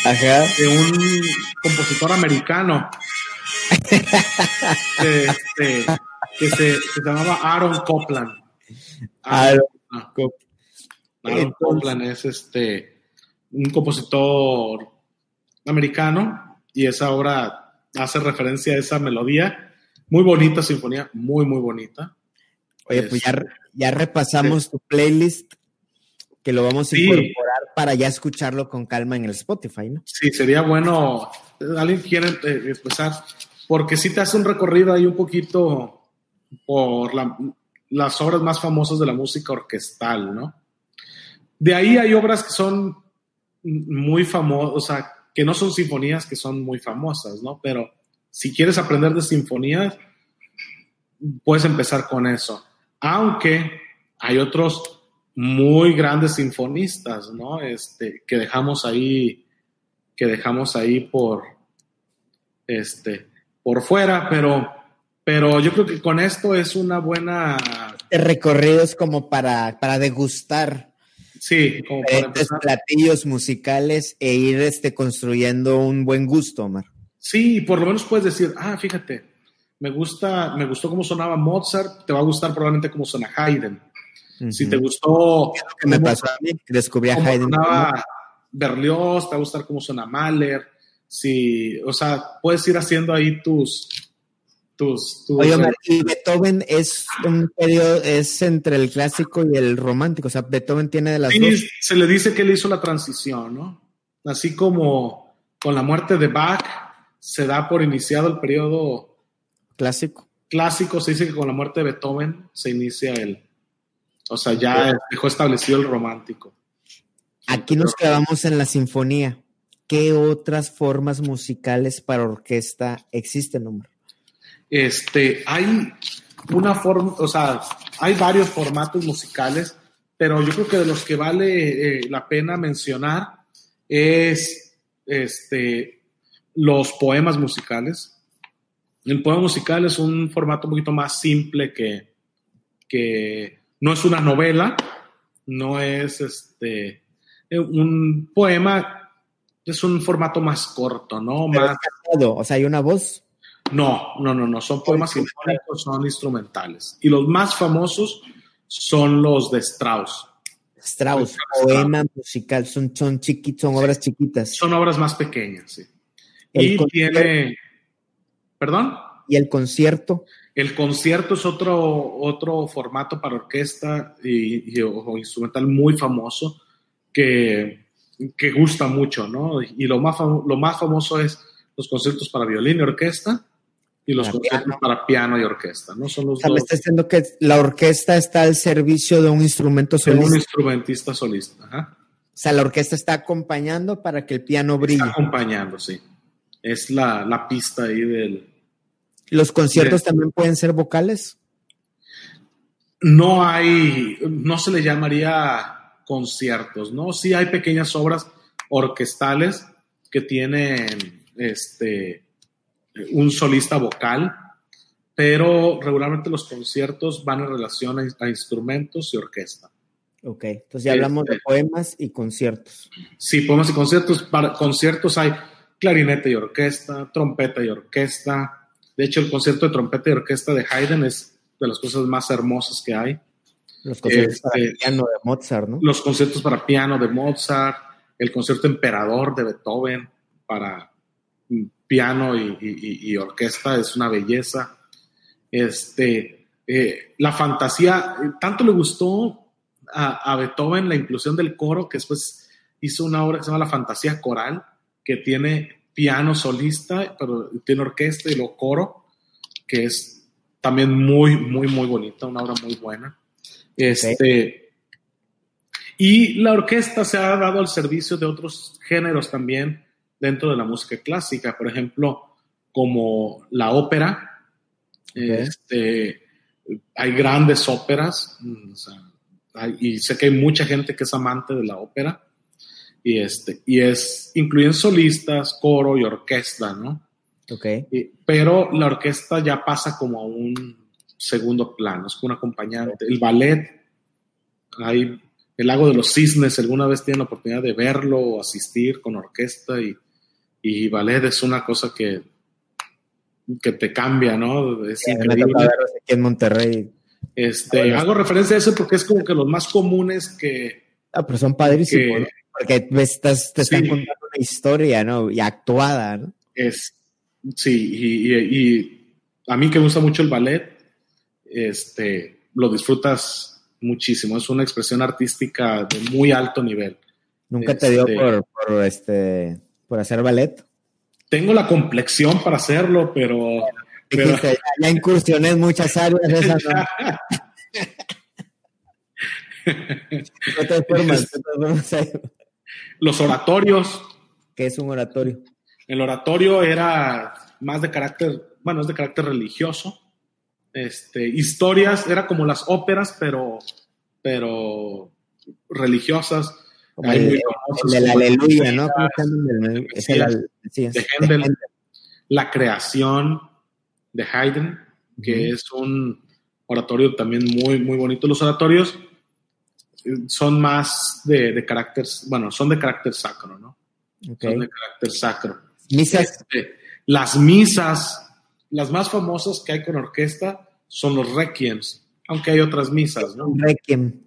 Ajá. de un compositor americano que, este, que se, se llamaba Aaron Copland. Aaron Ah, Aaron Entonces- Copland es este un compositor americano y esa obra hace referencia a esa melodía. Muy bonita sinfonía, muy, muy bonita. Oye, pues ya, ya repasamos tu playlist, que lo vamos a Sí. incorporar para ya escucharlo con calma en el Spotify, ¿no? Sí, sería bueno. ¿Alguien quiere eh, empezar? Porque sí te hace un recorrido ahí un poquito por la- las obras más famosas de la música orquestal, ¿no? De ahí hay obras que son muy famosas, o sea, que no son sinfonías, que son muy famosas, ¿no? Pero si quieres aprender de sinfonías, puedes empezar con eso. Aunque hay otros muy grandes sinfonistas, ¿no? Este, que dejamos ahí, que dejamos ahí por, este, por fuera, pero, pero yo creo que con esto es una buena, recorrido es como para, para degustar sí, como para diferentes platillos musicales e ir este, construyendo un buen gusto, Omar. Sí, por lo menos puedes decir, ah, fíjate, me gusta, me gustó cómo sonaba Mozart, te va a gustar probablemente cómo suena Haydn. Si te gustó ¿Qué me cómo- pasó a mí? Descubrí a Haydn. sonaba Berlioz, te va a gustar cómo suena Mahler. Si, o sea, puedes ir haciendo ahí tus, tus, tus Oye, Omar, y Beethoven es un periodo, es entre el clásico y el romántico. O sea, Beethoven tiene de las Sí, dos. se le dice que él hizo la transición, ¿no? Así como con la muerte de Bach se da por iniciado el periodo Clásico. clásico, se dice que con la muerte de Beethoven se inicia el, o sea, ya dejó establecido el romántico. Aquí nos clavamos en la sinfonía. ¿Qué otras formas musicales para orquesta existen, Omar? Este, hay una forma, o sea, hay varios formatos musicales, pero yo creo que de los que vale eh, la pena mencionar es este, los poemas musicales. El poema musical es un formato un poquito más simple que, que no es una novela, no es este, un poema, es un formato más corto, ¿no? Pero Más, cantado, O sea, hay una voz. No, no, no, no, son poemas sinfónicos, son instrumentales. Y los más famosos son los de Strauss. Strauss, Strauss. poema musical, son, son chiquitos, son obras chiquitas. Son obras más pequeñas, sí. El y concierto- tiene, perdón, Y el concierto, el concierto es otro, otro formato para orquesta y, y- o instrumental muy famoso que, que gusta mucho, ¿no? Y lo más, lo más famoso es los conciertos para violín y orquesta y los Para conciertos para piano y orquesta, ¿no? Son o los sea, me dos está diciendo que la orquesta está al servicio de un instrumento de un solista. instrumentista solista. ajá. O sea, la orquesta está acompañando para que el piano brille. Está acompañando, sí. Es la, la pista ahí del... ¿Los conciertos también pueden ser vocales? No hay, no se le llamaría conciertos, ¿no? Sí hay pequeñas obras orquestales que tienen este, un solista vocal, pero regularmente los conciertos van en relación a, a instrumentos y orquesta. Ok, entonces ya hablamos de Este- poemas y conciertos. Sí, poemas y conciertos. Para conciertos hay clarinete y orquesta, trompeta y orquesta. De hecho, el concierto de trompeta y orquesta de Haydn es de las cosas más hermosas que hay. Los conciertos para Este- piano de Mozart, ¿no? Los conciertos para piano de Mozart, el concierto emperador de Beethoven para piano y, orquesta es una belleza. Este, eh, la fantasía, tanto le gustó a, a Beethoven la inclusión del coro que después hizo una obra que se llama La Fantasía Coral, que tiene piano solista, pero tiene orquesta y lo coro, que es también muy, muy, muy bonita, una obra muy buena. Este, Y la orquesta se ha dado al servicio de otros géneros también dentro de la música clásica, por ejemplo, como la ópera. Este, hay grandes óperas, mm, o sea, hay- y sé que hay mucha gente que es amante de la ópera, y, este, y es, incluyen solistas, coro y orquesta, ¿no? Ok. Y- pero la orquesta ya pasa como a un segundo plano, es como un acompañante. El ballet, hay el lago de los cisnes, alguna vez tienen la oportunidad de verlo o asistir con orquesta y, y ballet es una cosa que, que te cambia, ¿no? Es Sí, increíble. aquí en Monterrey. Este, hago referencia a eso porque es como que los más comunes que, Ah, pero son padrísimos, que ¿no? Porque estás, te están Sí. contando una historia, ¿no? Y actuada, ¿no? es, sí, y, y- y a mí que me gusta mucho el ballet, este, lo disfrutas muchísimo. Es una expresión artística de muy alto nivel. Nunca te dio Este- por, por, este, por hacer ballet. Tengo la complexión para hacerlo, pero, pero Dijiste, ya, ya incursioné en muchas áreas, esas no. Formas, los oratorios, ¿Qué es un oratorio? el oratorio era más de carácter, bueno, es de carácter religioso. Este, historias, era como las óperas, pero, pero religiosas. Como Hay el, muy el famosos como aleluya, ¿no? El- es el sí, es- de Händel. La creación de Haydn, que es un oratorio también muy, muy bonito. Los oratorios eh, son más de, de carácter, bueno, son de carácter sacro, ¿no? Son de carácter sacro. Misas, Este, las misas, las más famosas que hay con orquesta son los requiems, aunque hay otras misas, ¿no? requiem.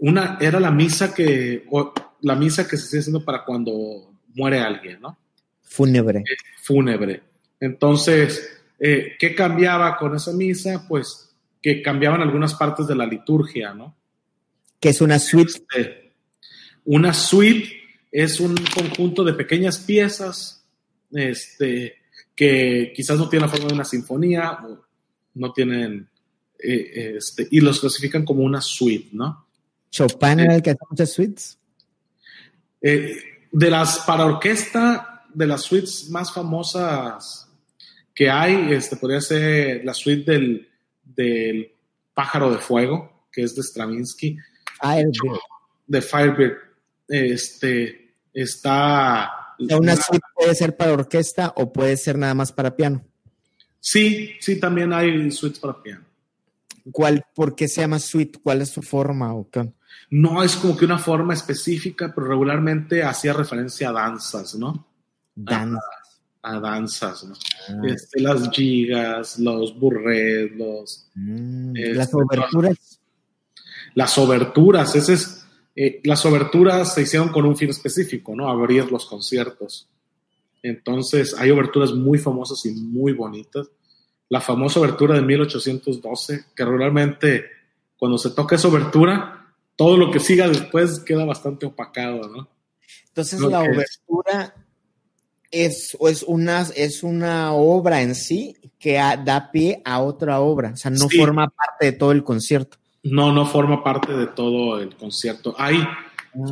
Una era la misa que, o la misa que se está haciendo para cuando muere alguien, ¿no? Fúnebre. Fúnebre. Entonces, eh, ¿qué cambiaba con esa misa? Pues que cambiaban algunas partes de la liturgia, ¿no? Que es una suite. Este, una suite es un conjunto de pequeñas piezas este, que quizás no tienen la forma de una sinfonía o no tienen, eh, este, y los clasifican como una suite, ¿no? Chopin era el que hace muchas suites. Eh, de las para orquesta, de las suites más famosas que hay, este, podría ser la suite del, del Pájaro de Fuego, que es de Stravinsky, Firebird. de Firebird. Este, está... O sea, una suite puede ser para orquesta o puede ser nada más para piano. Sí, sí, también hay suites para piano. ¿Cuál, ¿Por qué se llama suite? ¿Cuál es su forma? O qué? No es como que una forma específica, pero regularmente hacía referencia a danzas, ¿no? Dan. A danzas, ¿no? Ah, Este, las gigas, los burrés, los, mm, este, Las oberturas. las oberturas. Ese es, eh, las oberturas se hicieron con un fin específico, ¿no? Abrir los conciertos. Entonces, hay oberturas muy famosas y muy bonitas. La famosa obertura de 1812, que regularmente cuando se toca esa obertura, todo lo que siga después queda bastante opacado, ¿no? Entonces, lo la obertura es, es, una, es una obra en sí que a- da pie a otra obra. O sea, no Sí. forma parte de todo el concierto. No, no forma parte de todo el concierto. Hay,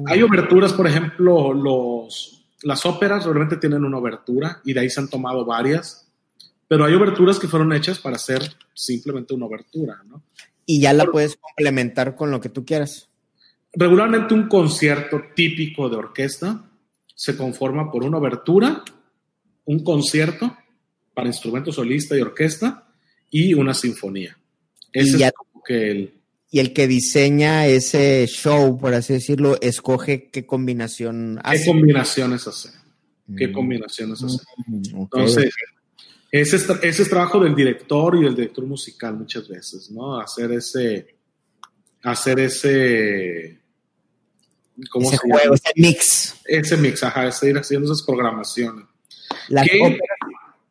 Hay oberturas, por ejemplo, los, las óperas realmente tienen una obertura y de ahí se han tomado varias, pero hay oberturas que fueron hechas para hacer simplemente una obertura, ¿no? Y ya la puedes complementar con lo que tú quieras. Regularmente un concierto típico de orquesta se conforma por una obertura, un concierto para instrumento solista y orquesta y una sinfonía. Ese Y ya- es como que el, Y el que diseña ese show, por así decirlo, escoge qué combinación ¿Qué hace. combinaciones hacer? ¿Qué Mm. combinaciones hacer? Mm. Entonces, ese es, ese es trabajo del director y del director musical muchas veces, ¿no? Hacer ese, hacer ese, ¿cómo ese se llama? juego, ese mix. Ese mix, ajá, ese ir haciendo esas programaciones. Las ¿Qué? óperas-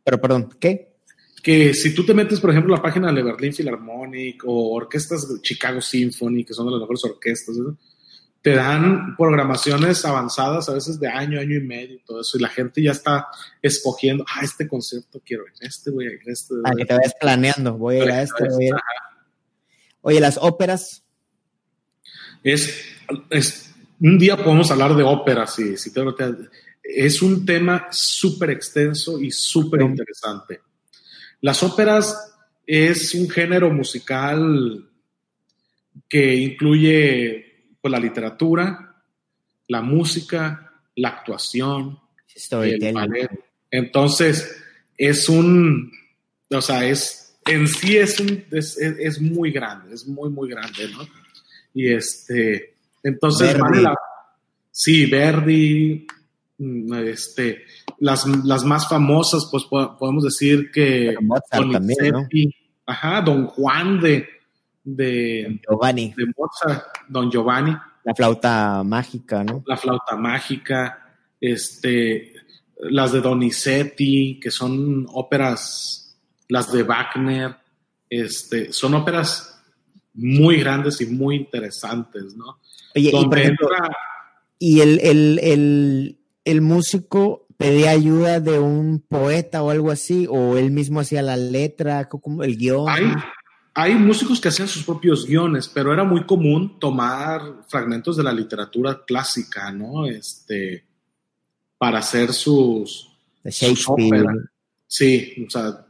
pero perdón, ¿qué? Que si tú te metes, por ejemplo, la página de Berlin Philharmonic o orquestas de Chicago Symphony, que son de las mejores orquestas, te dan programaciones avanzadas a veces de año, año y medio y todo eso, y la gente ya está escogiendo, ah, este concierto quiero ir, este voy a ir, este voy a Ah, que te vayas planeando. Voy a ir a este, voy a ir Oye, las óperas, es, es- un día podemos hablar de ópera, si, si te, te- es un tema súper extenso y súper interesante. Las óperas es un género musical que incluye pues, la literatura, la música, la actuación, el ballet. Entonces, es un, o sea, es, en sí es, un, es, es- es muy grande, es muy, muy grande, ¿no? Y este, entonces, Verdi. vale la- sí, Verdi, mm, este, las, las más famosas, pues po- podemos decir que Mozart también, ajá, Don Juan de, de, Giovanni, de Mozart, Don Giovanni, la flauta mágica, ¿no? la flauta mágica, este, las de Donizetti, que son óperas, las de Wagner, este, son óperas muy grandes y muy interesantes, ¿no? Oye, y por Donde ejemplo, entra- y el, el, el, el músico pedía ayuda de un poeta o algo así, o él mismo hacía la letra, como el guion. hay, hay músicos que hacían sus propios guiones, pero era muy común tomar fragmentos de la literatura clásica, ¿no? Este, para hacer sus, de Shakespeare. Sí, o sea,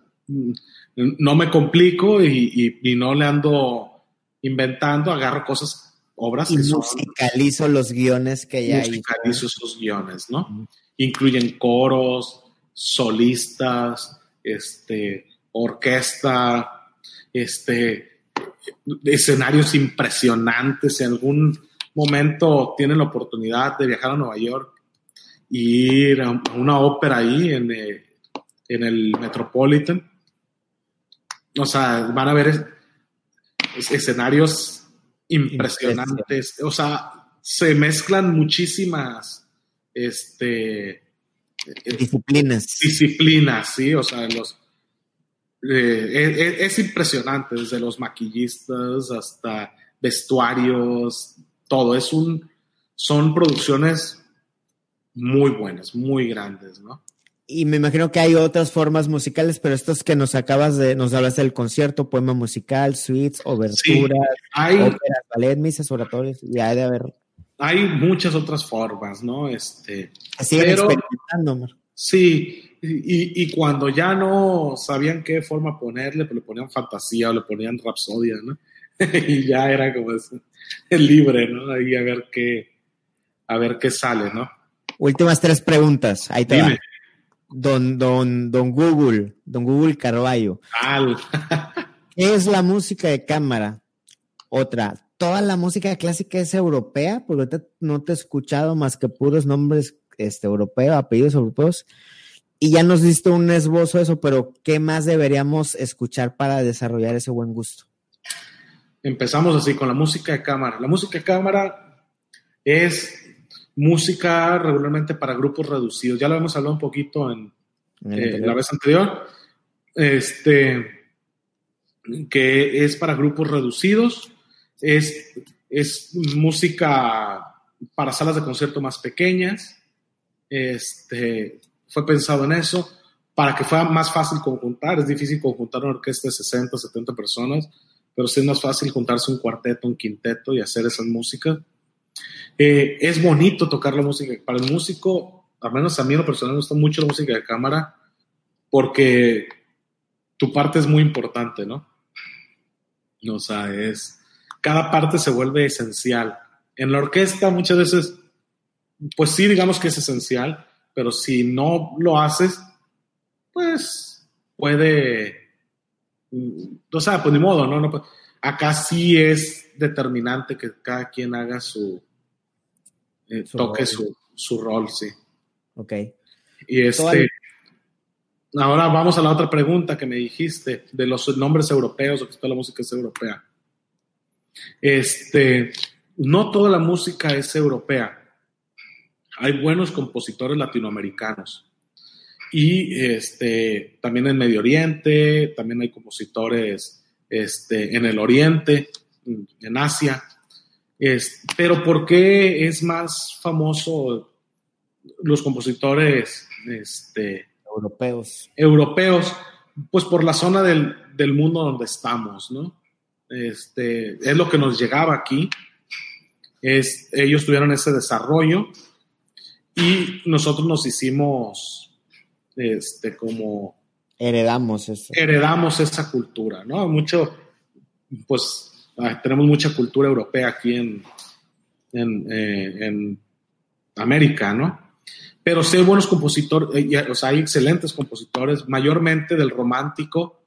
no me complico y, y- y no le ando inventando, agarro cosas, obras Y que son musicalizo los guiones que ya hizo. musicalizo esos guiones, ¿no? Incluyen coros, solistas, este, orquesta, este, escenarios impresionantes. Si en algún momento tienen la oportunidad de viajar a Nueva York y ir a una ópera ahí en, eh, en el Metropolitan, o sea, van a ver escenarios impresionantes. O sea, se mezclan muchísimas este, Disciplinas. disciplinas, ¿sí? O sea, los, eh, es, es impresionante, desde los maquillistas hasta vestuarios, todo. Es un, son producciones muy buenas, muy grandes, ¿no? Y me imagino que hay otras formas musicales, pero estos que nos acabas de, nos hablaste del concierto, poema musical, suites, oberturas, Hay, óperas, ballet, misas, oratorios, y hay de haber. hay muchas otras formas, ¿no? Este, Siguen Pero- experimentando, Omar. Sí, y, y cuando ya no sabían qué forma ponerle, pues le ponían fantasía o le ponían rapsodia, ¿no? y ya era como ese- libre, ¿no? Ahí a ver qué, a ver qué sale, ¿no? Últimas tres preguntas. Ahí te va. Don, don, don Google, don Google Carballo. Al, ¿Qué es la música de cámara? Otra, ¿toda la música clásica es europea? Porque ahorita no te he escuchado más que puros nombres este, europeos, apellidos europeos. Y ya nos diste un esbozo de eso, pero ¿qué más deberíamos escuchar para desarrollar ese buen gusto? empezamos así con la música de cámara. La música de cámara es música regularmente para grupos reducidos. Ya lo hemos hablado un poquito en, eh, la vez anterior, este, que es para grupos reducidos, es, es música para salas de concierto más pequeñas, este, fue pensado en eso, para que fuera más fácil conjuntar, es difícil conjuntar una orquesta de 60, 70 personas, pero sí es más fácil juntarse un cuarteto, un quinteto y hacer esas músicas. Eh, es bonito tocar la música. Para el músico, al menos a mí en lo personal me gusta mucho la música de cámara porque tu parte es muy importante, ¿no? O sea, es, cada parte se vuelve esencial. En la orquesta muchas veces, pues sí, digamos que es esencial, pero si no lo haces, pues puede, o sea, pues ni modo, ¿no? no acá sí es determinante que cada quien haga su, eh, toque Su, su, rol, sí. Ok. Y este, ahora vamos a la otra pregunta que me dijiste de los nombres europeos o que toda la música es europea. Este, no toda la música es europea. Hay buenos compositores latinoamericanos. Y este, también en Medio Oriente, también hay compositores este, en el Oriente, en Asia. Pero ¿por qué es más famoso los compositores este, europeos? Europeos, pues por la zona del, del mundo donde estamos, ¿no? Este, es lo que nos llegaba aquí. Es, ellos tuvieron ese desarrollo y nosotros nos hicimos este, como... Heredamos eso. Heredamos esa cultura, ¿no? Mucho, pues tenemos mucha cultura europea aquí en, en, eh, en América, ¿no? Pero sí hay buenos compositores, eh, o sea, hay excelentes compositores, mayormente del romántico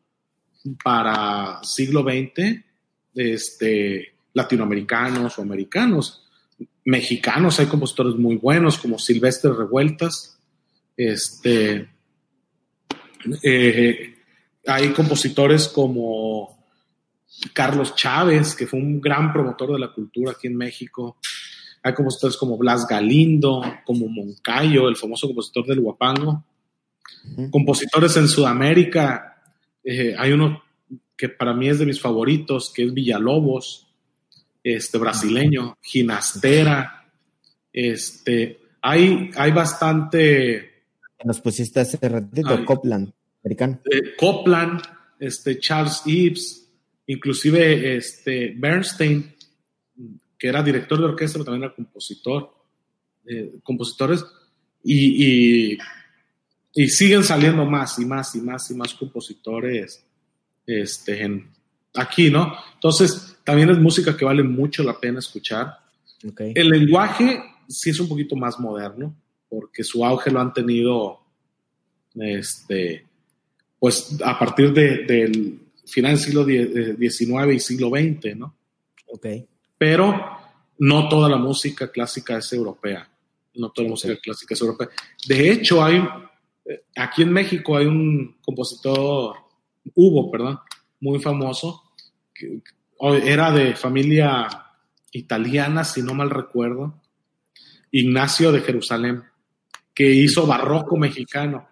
para siglo XX, este, latinoamericanos o americanos. Mexicanos hay compositores muy buenos como Silvestre Revueltas. Este, eh, hay compositores como Carlos Chávez, que fue un gran promotor de la cultura aquí en México. Hay compositores como Blas Galindo, como Moncayo, el famoso compositor del Huapango. Compositores en Sudamérica, eh, hay uno que para mí es de mis favoritos, que es Villalobos, este brasileño, Ginastera, este, hay, hay bastante... Nos pusiste hace ratito, Copland, americano. Eh, Copland, este, Charles Ives, inclusive este, Bernstein, que era director de orquesta, pero también era compositor, eh, compositores, y, y, y, siguen saliendo más y más y más y más compositores este, en, aquí, ¿no? Entonces, también es música que vale mucho la pena escuchar. El lenguaje sí es un poquito más moderno, porque su auge lo han tenido, este, pues a partir de, del final del siglo XIX y siglo XX, ¿no? Ok. Pero no toda la música clásica es europea. No toda la música clásica es europea. De hecho, hay, eh, aquí en México hay un compositor hubo, perdón, muy famoso, que era de familia italiana, si no mal recuerdo, Ignacio de Jerusalén, que hizo barroco mexicano.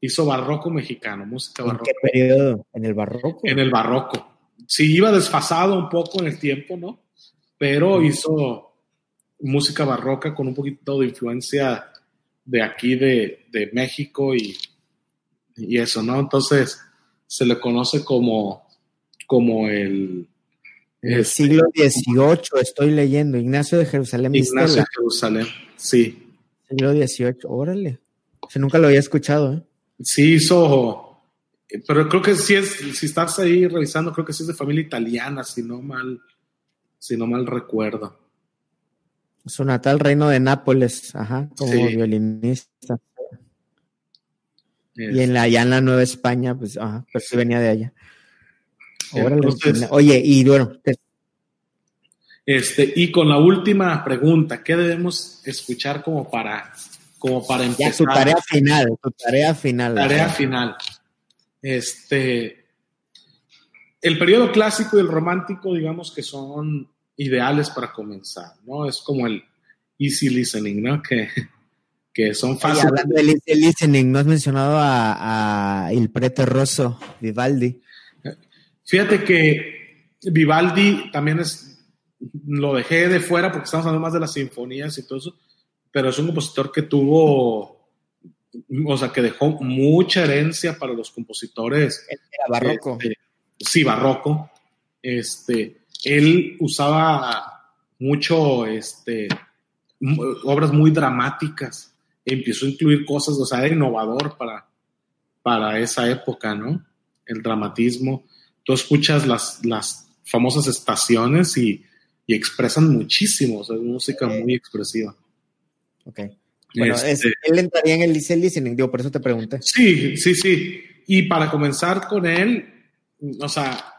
Hizo barroco mexicano, música barroca. ¿En qué periodo? ¿En el barroco? En el barroco. Sí, iba desfasado un poco en el tiempo, ¿no? Pero hizo música barroca con un poquito de influencia de aquí, de, de México y, y eso, ¿no? Entonces, se le conoce como, como el... El este, siglo XVIII, estoy leyendo, Ignacio de Jerusalén. Ignacio de Jerusalén, sí. Siglo XVIII, órale. Yo nunca lo había escuchado, ¿eh? Sí, hizo, pero creo que sí es, si estás ahí revisando, creo que sí es de familia italiana, si no mal, si no mal recuerdo. Su natal reino de Nápoles, ajá, como violinista. Y en la, allá en la Nueva España, pues, ajá, pues sí venía de allá. oye, y bueno. Este, y con la última pregunta, ¿qué debemos escuchar como para, como para empezar? Ya tu tarea final, tu tarea final. Tarea final. Este, el periodo clásico y el romántico, digamos que son ideales para comenzar, ¿no? Es como el easy listening, ¿no? Que, que son fáciles. hablando de listening, no has mencionado a, Il Prete Rosso, Vivaldi. Fíjate que Vivaldi también es, lo dejé de fuera porque estamos hablando más de las sinfonías y todo eso, pero es un compositor que tuvo, o sea, que dejó mucha herencia para los compositores. Era barroco. Este, sí, barroco. Este, él usaba mucho, este, obras muy dramáticas. Empezó a incluir cosas, o sea, era innovador para, para esa época, ¿no? El dramatismo. Tú escuchas las, las famosas estaciones y, y expresan muchísimo, o sea, es música muy expresiva. Ok. Bueno, este, él entraría en el listening, digo, por eso te pregunté. Sí, sí, sí. Y para comenzar con él, o sea,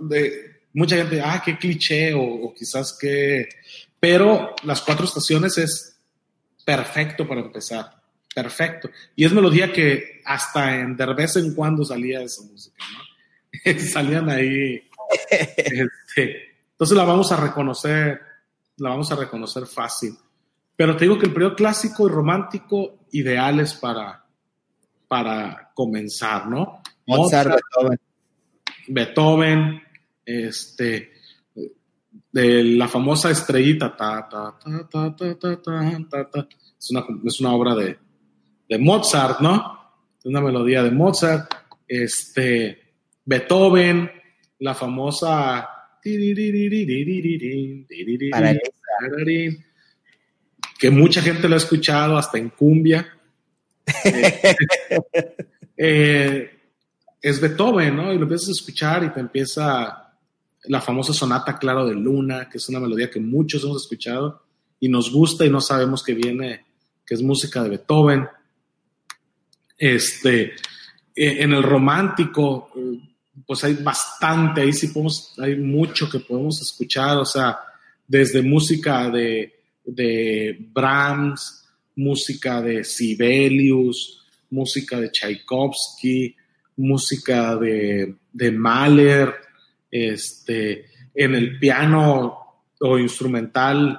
de, mucha gente, ah, qué cliché, o, quizás qué. Pero las cuatro estaciones es perfecto para empezar. Perfecto. Y es melodía que hasta en, de vez en cuando salía esa música, ¿no? Salían ahí. Este, entonces la vamos a reconocer, la vamos a reconocer fácil. Pero te digo que el periodo clásico y romántico, ideales para, para comenzar, ¿no? Mozart, Beethoven. Beethoven, este, de la famosa estrellita, ta, ta, ta, ta, ta, ta, ta, ta, Es, una, es una obra de, de Mozart, ¿no? Una melodía de Mozart, este, Beethoven, la famosa que mucha gente lo ha escuchado hasta en cumbia. Eh, es Beethoven, ¿no? Y lo empiezas a escuchar y te empieza la famosa sonata Claro de Luna, que es una melodía que muchos hemos escuchado y nos gusta y no sabemos que viene, que es música de Beethoven. Este, e, en el romántico, pues hay bastante, ahí sí podemos, hay mucho que podemos escuchar, o sea, desde música de, de Brahms, música de Sibelius, música de Tchaikovsky, música de, de Mahler, este, en el piano o instrumental,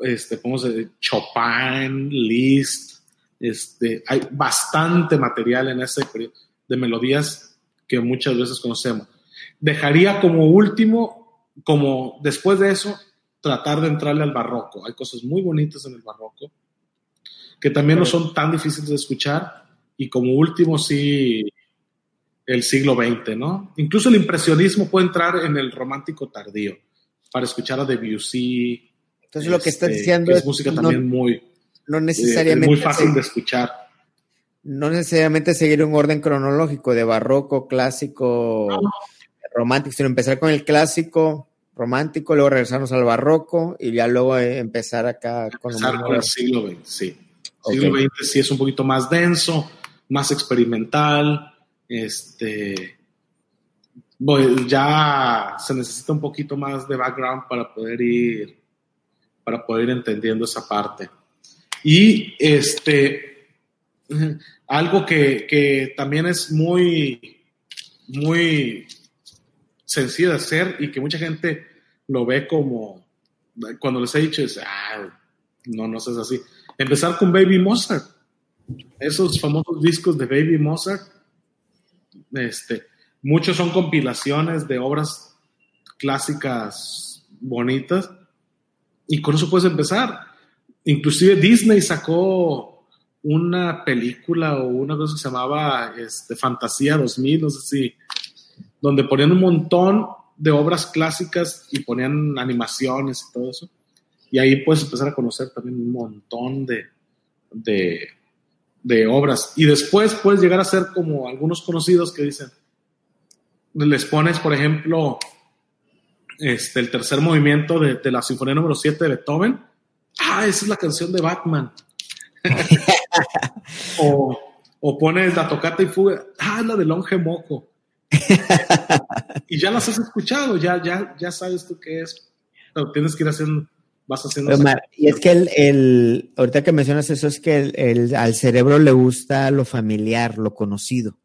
este, decir, Chopin, Liszt, este, hay bastante material en ese periodo de melodías que muchas veces conocemos. Dejaría como último, como después de eso, tratar de entrarle al barroco. Hay cosas muy bonitas en el barroco que también no son tan difíciles de escuchar y como último sí el siglo XX, ¿no? Incluso el impresionismo puede entrar en el romántico tardío para escuchar a Debussy. Entonces lo que está este, diciendo es, música también muy no necesariamente muy fácil de escuchar no necesariamente seguir un orden cronológico de barroco, clásico, romántico, sino empezar con el clásico, romántico, luego regresarnos al barroco y ya luego eh, empezar acá con, el siglo XX, sí. El siglo XX sí es un poquito más denso, más experimental, este ya se necesita un poquito más de background para poder ir para poder ir entendiendo esa parte. Y este algo que, también es muy, muy sencillo de hacer y que mucha gente lo ve como, cuando les he dicho, es, ah, no, no es así. Empezar con Baby Mozart. Esos famosos discos de Baby Mozart, este, muchos son compilaciones de obras clásicas bonitas y con eso puedes empezar. Inclusive Disney sacó una película o una cosa que se llamaba este, Fantasía 2000, no sé si, donde ponían un montón de obras clásicas y ponían animaciones y todo eso. Y ahí puedes empezar a conocer también un montón de, de, obras. Y después puedes llegar a ser como algunos conocidos que dicen, les pones, por ejemplo, este, el tercer movimiento de, de la Sinfonía número 7 de Beethoven. Ah, esa es la canción de Batman. o, o, pones la tocata y fuga, ah, la de Longe Moco. Y ya las has escuchado, ya, ya, ya sabes tú qué es, pero tienes que ir haciendo, vas haciendo. y es que el, el, ahorita que mencionas eso, es que el, al cerebro le gusta lo familiar, lo conocido.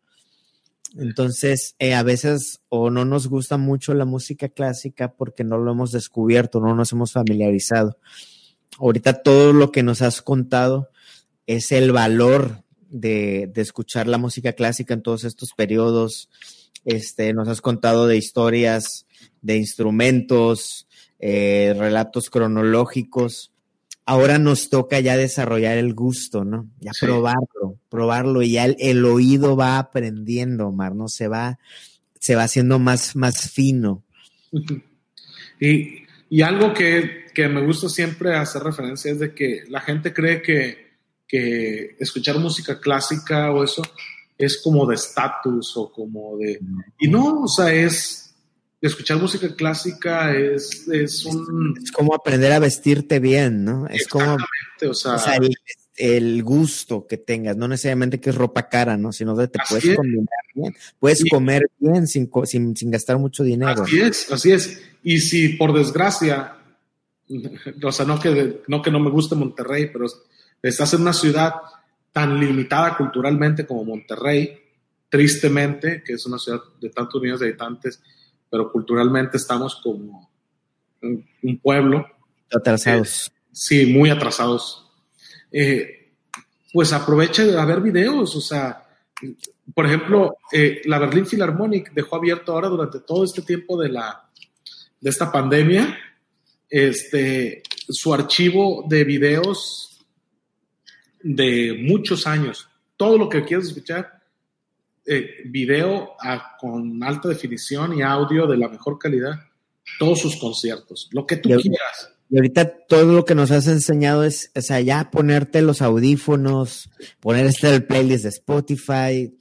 Entonces, eh, a veces o no nos gusta mucho la música clásica porque no lo hemos descubierto, no nos hemos familiarizado. Ahorita todo lo que nos has contado es el valor de, escuchar la música clásica en todos estos periodos. Este, nos has contado de historias, de instrumentos, eh, relatos cronológicos. Ahora nos toca ya desarrollar el gusto, ¿no? Ya probarlo, probarlo y ya el, oído va aprendiendo, Omar, ¿no? Se va, se va haciendo más, más fino. Y Y algo que, que, me gusta siempre hacer referencia es de que la gente cree que, que escuchar música clásica o eso es como de estatus o como de... Y no, o sea, es... Escuchar música clásica es, es un... Es como aprender a vestirte bien, ¿no? Es como... O sea, o sea el, el, gusto que tengas, no necesariamente que es ropa cara, ¿no? Sino que te puedes es. combinar bien, puedes sí. comer bien sin, sin, sin gastar mucho dinero. Así es, así es. Y si por desgracia, o sea, no que no, que no me guste Monterrey, pero estás en una ciudad tan limitada culturalmente como Monterrey, tristemente, que es una ciudad de tantos millones de habitantes, pero culturalmente estamos como un pueblo. Atrasados. Eh, sí, muy atrasados. Eh, pues aproveche a ver videos, o sea, por ejemplo, eh, la Berlin Philharmonic dejó abierto ahora durante todo este tiempo de, la, de esta pandemia este, su archivo de videos de muchos años. Todo lo que quieras escuchar, eh, video a, con alta definición y audio de la mejor calidad, todos sus conciertos, lo que tú y quieras. Y ahorita todo lo que nos has enseñado es, o sea, ya ponerte los audífonos, poner este el playlist de Spotify,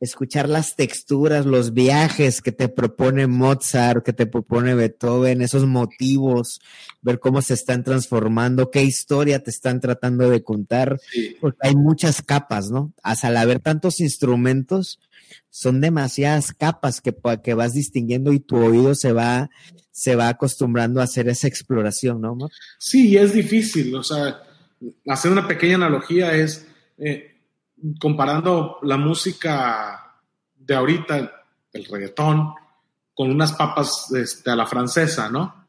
escuchar las texturas, los viajes que te propone Mozart, que te propone Beethoven, esos motivos, ver cómo se están transformando, qué historia te están tratando de contar, Sí. porque hay muchas capas, ¿no? Hasta al haber tantos instrumentos, son demasiadas capas que, que vas distinguiendo y tu oído se va, se va acostumbrando a hacer esa exploración, ¿no? Sí, es difícil, o sea, hacer una pequeña analogía es... Eh, comparando la música de ahorita, el reggaetón, con unas papas este, a la francesa, ¿no?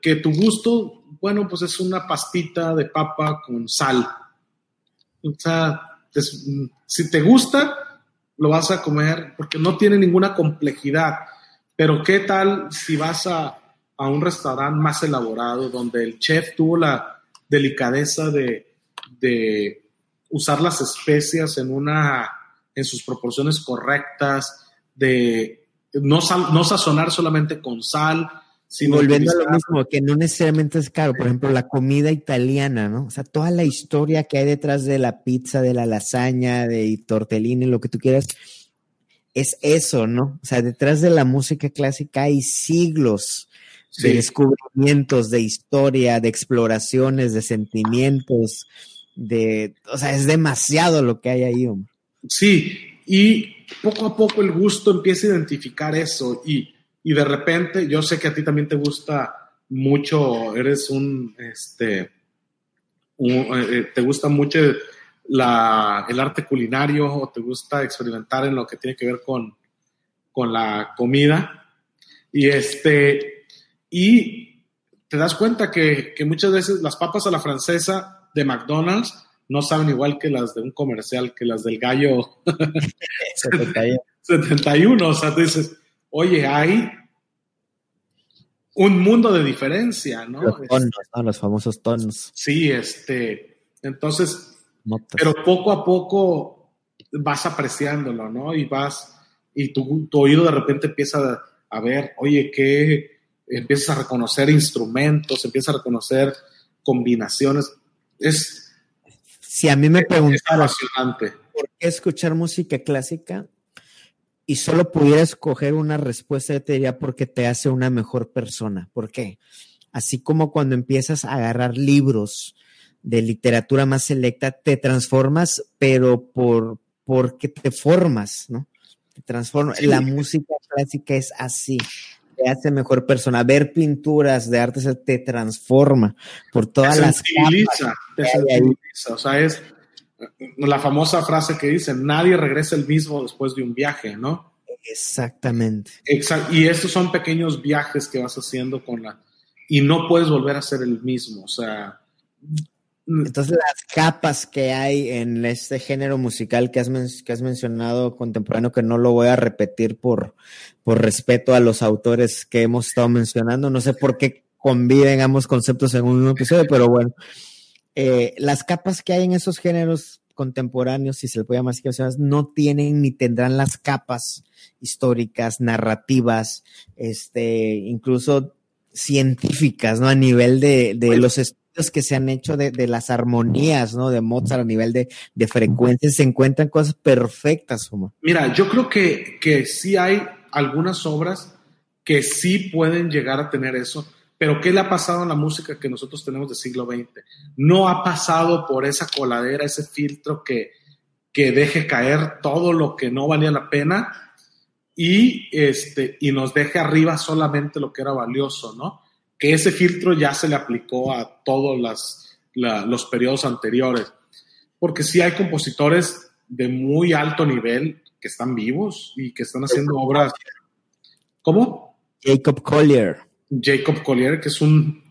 Que tu gusto, bueno, pues es una pastita de papa con sal. O sea, si te gusta, lo vas a comer porque no tiene ninguna complejidad. Pero ¿qué tal si vas a, a un restaurante más elaborado donde el chef tuvo la delicadeza de, de usar las especias en una en sus proporciones correctas, de no, sal, no sazonar solamente con sal, sino volviendo utilizar... a lo mismo, que no necesariamente es caro, por ejemplo, la comida italiana, ¿no? O sea, toda la historia que hay detrás de la pizza, de la lasaña, de tortellini, lo que tú quieras, es eso, ¿no? O sea, detrás de la música clásica hay siglos sí. de descubrimientos, de historia, de exploraciones, de sentimientos, de, o sea, es demasiado lo que hay ahí, hombre. Sí, y poco a poco el gusto empieza a identificar eso y, y de repente, yo sé que a ti también te gusta mucho, eres un, este, eh, te gusta mucho la, el arte culinario o te gusta experimentar en lo que tiene que ver con, con la comida y este, y te das cuenta que, que muchas veces las papas a la francesa de McDonald's no saben igual que las de un comercial, que las del gallo 71. O sea, tú dices, oye, hay un mundo de diferencia, ¿no? Los tonos, ¿no? Los famosos tonos. Sí, este, entonces, Notas. pero poco a poco vas apreciándolo, ¿no? Y vas, y tu, tu oído de repente empieza a, a ver, oye, ¿qué? Empiezas a reconocer instrumentos, empiezas a reconocer combinaciones. Es, si a mí me preguntaras por qué escuchar música clásica y solo pudiera escoger una respuesta, yo te diría porque te hace una mejor persona. ¿Por qué? Así como cuando empiezas a agarrar libros de literatura más selecta, te transformas, pero por porque te formas, ¿no? Te transformas. Sí. La música clásica es así te hace mejor persona. Ver pinturas de arte te transforma por todas te las sensibiliza, te sensibiliza. O sea, es la famosa frase que dice, nadie regresa el mismo después de un viaje, ¿no? Exactamente. Exact y estos son pequeños viajes que vas haciendo con la... Y no puedes volver a ser el mismo, o sea... Entonces las capas que hay en este género musical que has, men que has mencionado contemporáneo, que no lo voy a repetir por, por respeto a los autores que hemos estado mencionando, no sé por qué conviven ambos conceptos en un mismo episodio, pero bueno, eh, las capas que hay en esos géneros contemporáneos, si se le puede llamar así, no tienen ni tendrán las capas históricas, narrativas, este, incluso científicas, ¿no? A nivel de, de los estudios que se han hecho de, de, las armonías, ¿no? De Mozart a nivel de, de frecuencias, se encuentran cosas perfectas, Omar. Mira, yo creo que, que sí hay algunas obras que sí pueden llegar a tener eso, pero ¿qué le ha pasado a la música que nosotros tenemos del siglo XX? No ha pasado por esa coladera, ese filtro que, que deje caer todo lo que no valía la pena y, este, y nos deje arriba solamente lo que era valioso, ¿no? Que ese filtro ya se le aplicó a todos las, la, los periodos anteriores. Porque sí hay compositores de muy alto nivel que están vivos y que están haciendo obras. ¿Cómo? Jacob Collier. Jacob Collier, que es un,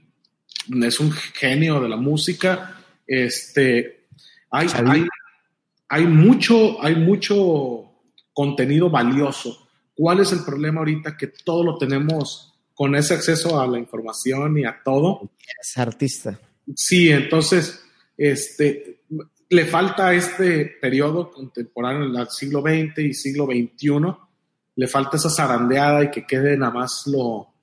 es un genio de la música. Este, hay, hay, hay, mucho, hay mucho contenido valioso. ¿Cuál es el problema ahorita? Que todo lo tenemos con ese acceso a la información y a todo. Es artista. Sí, entonces, este, le falta este periodo contemporáneo del siglo XX y siglo XXI, le falta esa zarandeada y que quede nada más lo,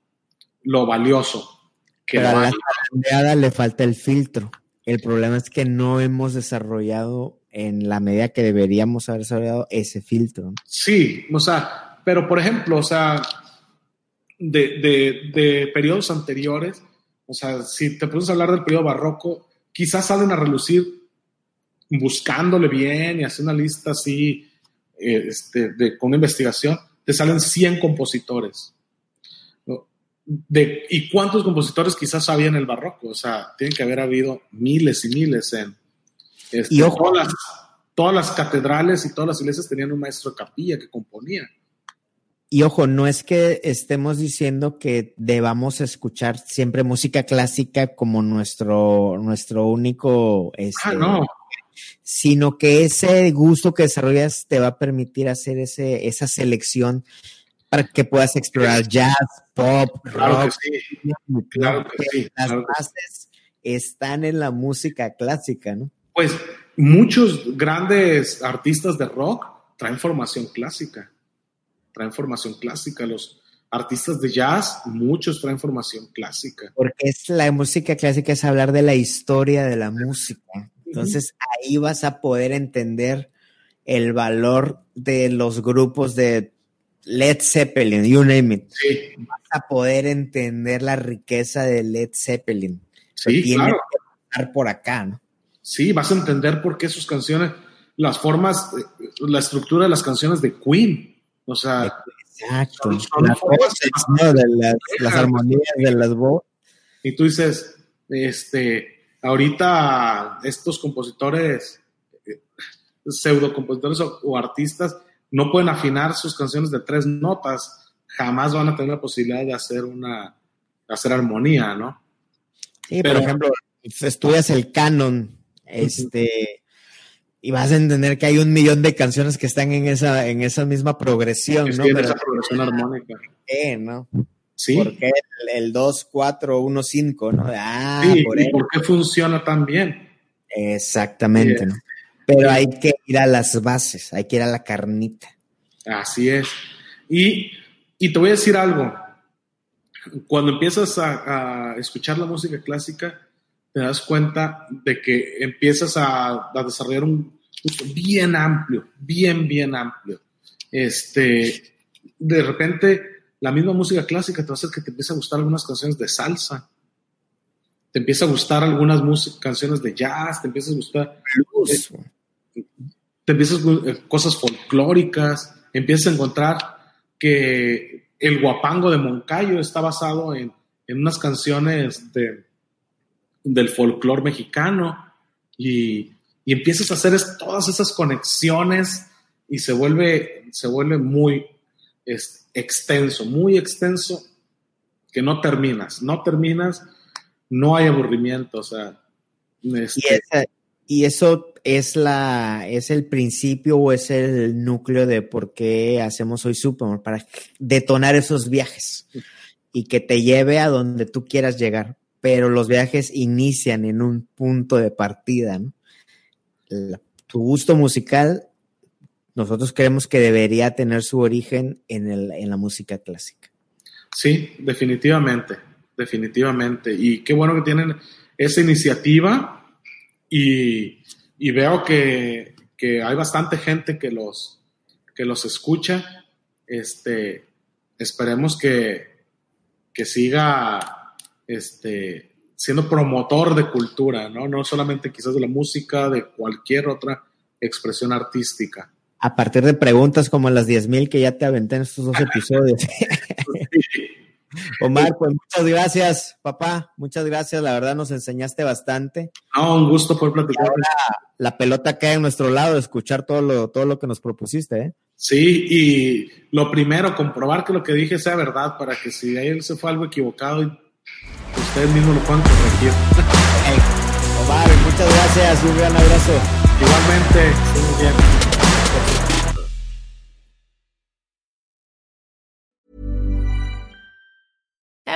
lo valioso. Que Pero a la zarandeada le falta el filtro. El problema es que no hemos desarrollado en la medida que deberíamos haber desarrollado ese filtro. Sí, o sea, pero por ejemplo, o sea, de, de, de periodos anteriores, o sea, si te pones a hablar del periodo barroco, quizás salen a relucir buscándole bien y haciendo una lista así este, de, con una investigación, te salen 100 compositores. De, ¿Y cuántos compositores quizás había en el barroco? O sea, tienen que haber habido miles y miles en... Este, y ojo, todas, las, todas las catedrales y todas las iglesias tenían un maestro de capilla que componía. Y ojo, no es que estemos diciendo que debamos escuchar siempre música clásica como nuestro, nuestro único este, ah, no sino que ese gusto que desarrollas te va a permitir hacer ese, esa selección para que puedas explorar jazz, pop, claro rock. Que sí. Claro que sí. Las claro bases están en la música clásica, ¿no? Pues muchos grandes artistas de rock traen formación clásica, traen formación clásica. Los artistas de jazz, muchos traen formación clásica. Porque es la música clásica es hablar de la historia de la música. Entonces ahí vas a poder entender el valor de los grupos de Led Zeppelin, you name it. Sí. Vas a poder entender la riqueza de Led Zeppelin. Sí, Tiene claro. que pasar por acá, ¿no? Sí, vas a entender por qué sus canciones, las formas, eh, la estructura de las canciones de Queen. O sea, Exacto. Son- son Las formas voces, ¿no? De las, las armonías de las voces. y tú dices, este, ahorita estos compositores, eh, pseudo compositores o, o artistas, no pueden afinar sus canciones de tres notas, jamás van a tener la posibilidad de hacer una, de hacer armonía, ¿no? Sí, Pero- por ejemplo, estudias el canon, este, y vas a entender que hay un millón de canciones que están en esa, en esa misma progresión, Es ¿no? en Pero, esa progresión armónica. ¿qué, no? Sí, ¿Por qué el, el 2, 4, 1, 5, no? Ah, sí, por ¿y por qué funciona tan bien? Exactamente, Sí. ¿no? Pero hay que ir a las bases, hay que ir a la carnita. Así es. Y, y te voy a decir algo. Cuando empiezas a, a escuchar la música clásica, te das cuenta de que empiezas a, a desarrollar un gusto bien amplio, bien, bien amplio. Este, de repente, la misma música clásica te va a hacer que te empiece a gustar algunas canciones de salsa, te empieza a gustar algunas canciones de jazz, te empieza a gustar Blues. te empiezas eh, cosas folclóricas, empiezas a encontrar que el guapango de Moncayo está basado en, en unas canciones de, del folclore mexicano y, y empiezas a hacer es- todas esas conexiones y se vuelve, se vuelve muy es, extenso, muy extenso que no terminas, no terminas, no hay aburrimiento, o sea, Y, este, y eso es la es el principio o es el núcleo de por qué hacemos hoy Superman, para detonar esos viajes y que te lleve a donde tú quieras llegar. Pero los viajes inician en un punto de partida, tu gusto musical, nosotros creemos que debería tener su origen en, el, en la música clásica. Sí, definitivamente. definitivamente. Y qué bueno que tienen esa iniciativa y, y veo que, que, hay bastante gente que los, que los escucha. Este, esperemos que, que siga este, siendo promotor de cultura, ¿no? No solamente quizás de la música, de cualquier otra expresión artística. A partir de preguntas como las 10.000 que ya te aventé en estos dos episodios. Omar, pues muchas gracias, papá. Muchas gracias. La verdad nos enseñaste bastante. No, un gusto poder platicar. la pelota cae en nuestro lado, escuchar todo lo, todo lo que nos propusiste, ¿eh? Sí, y lo primero, comprobar que lo que dije sea verdad para que si ahí se fue algo equivocado, ustedes mismos lo puedan corregir. Omar, muchas gracias. Un gran abrazo. Igualmente, muy bien.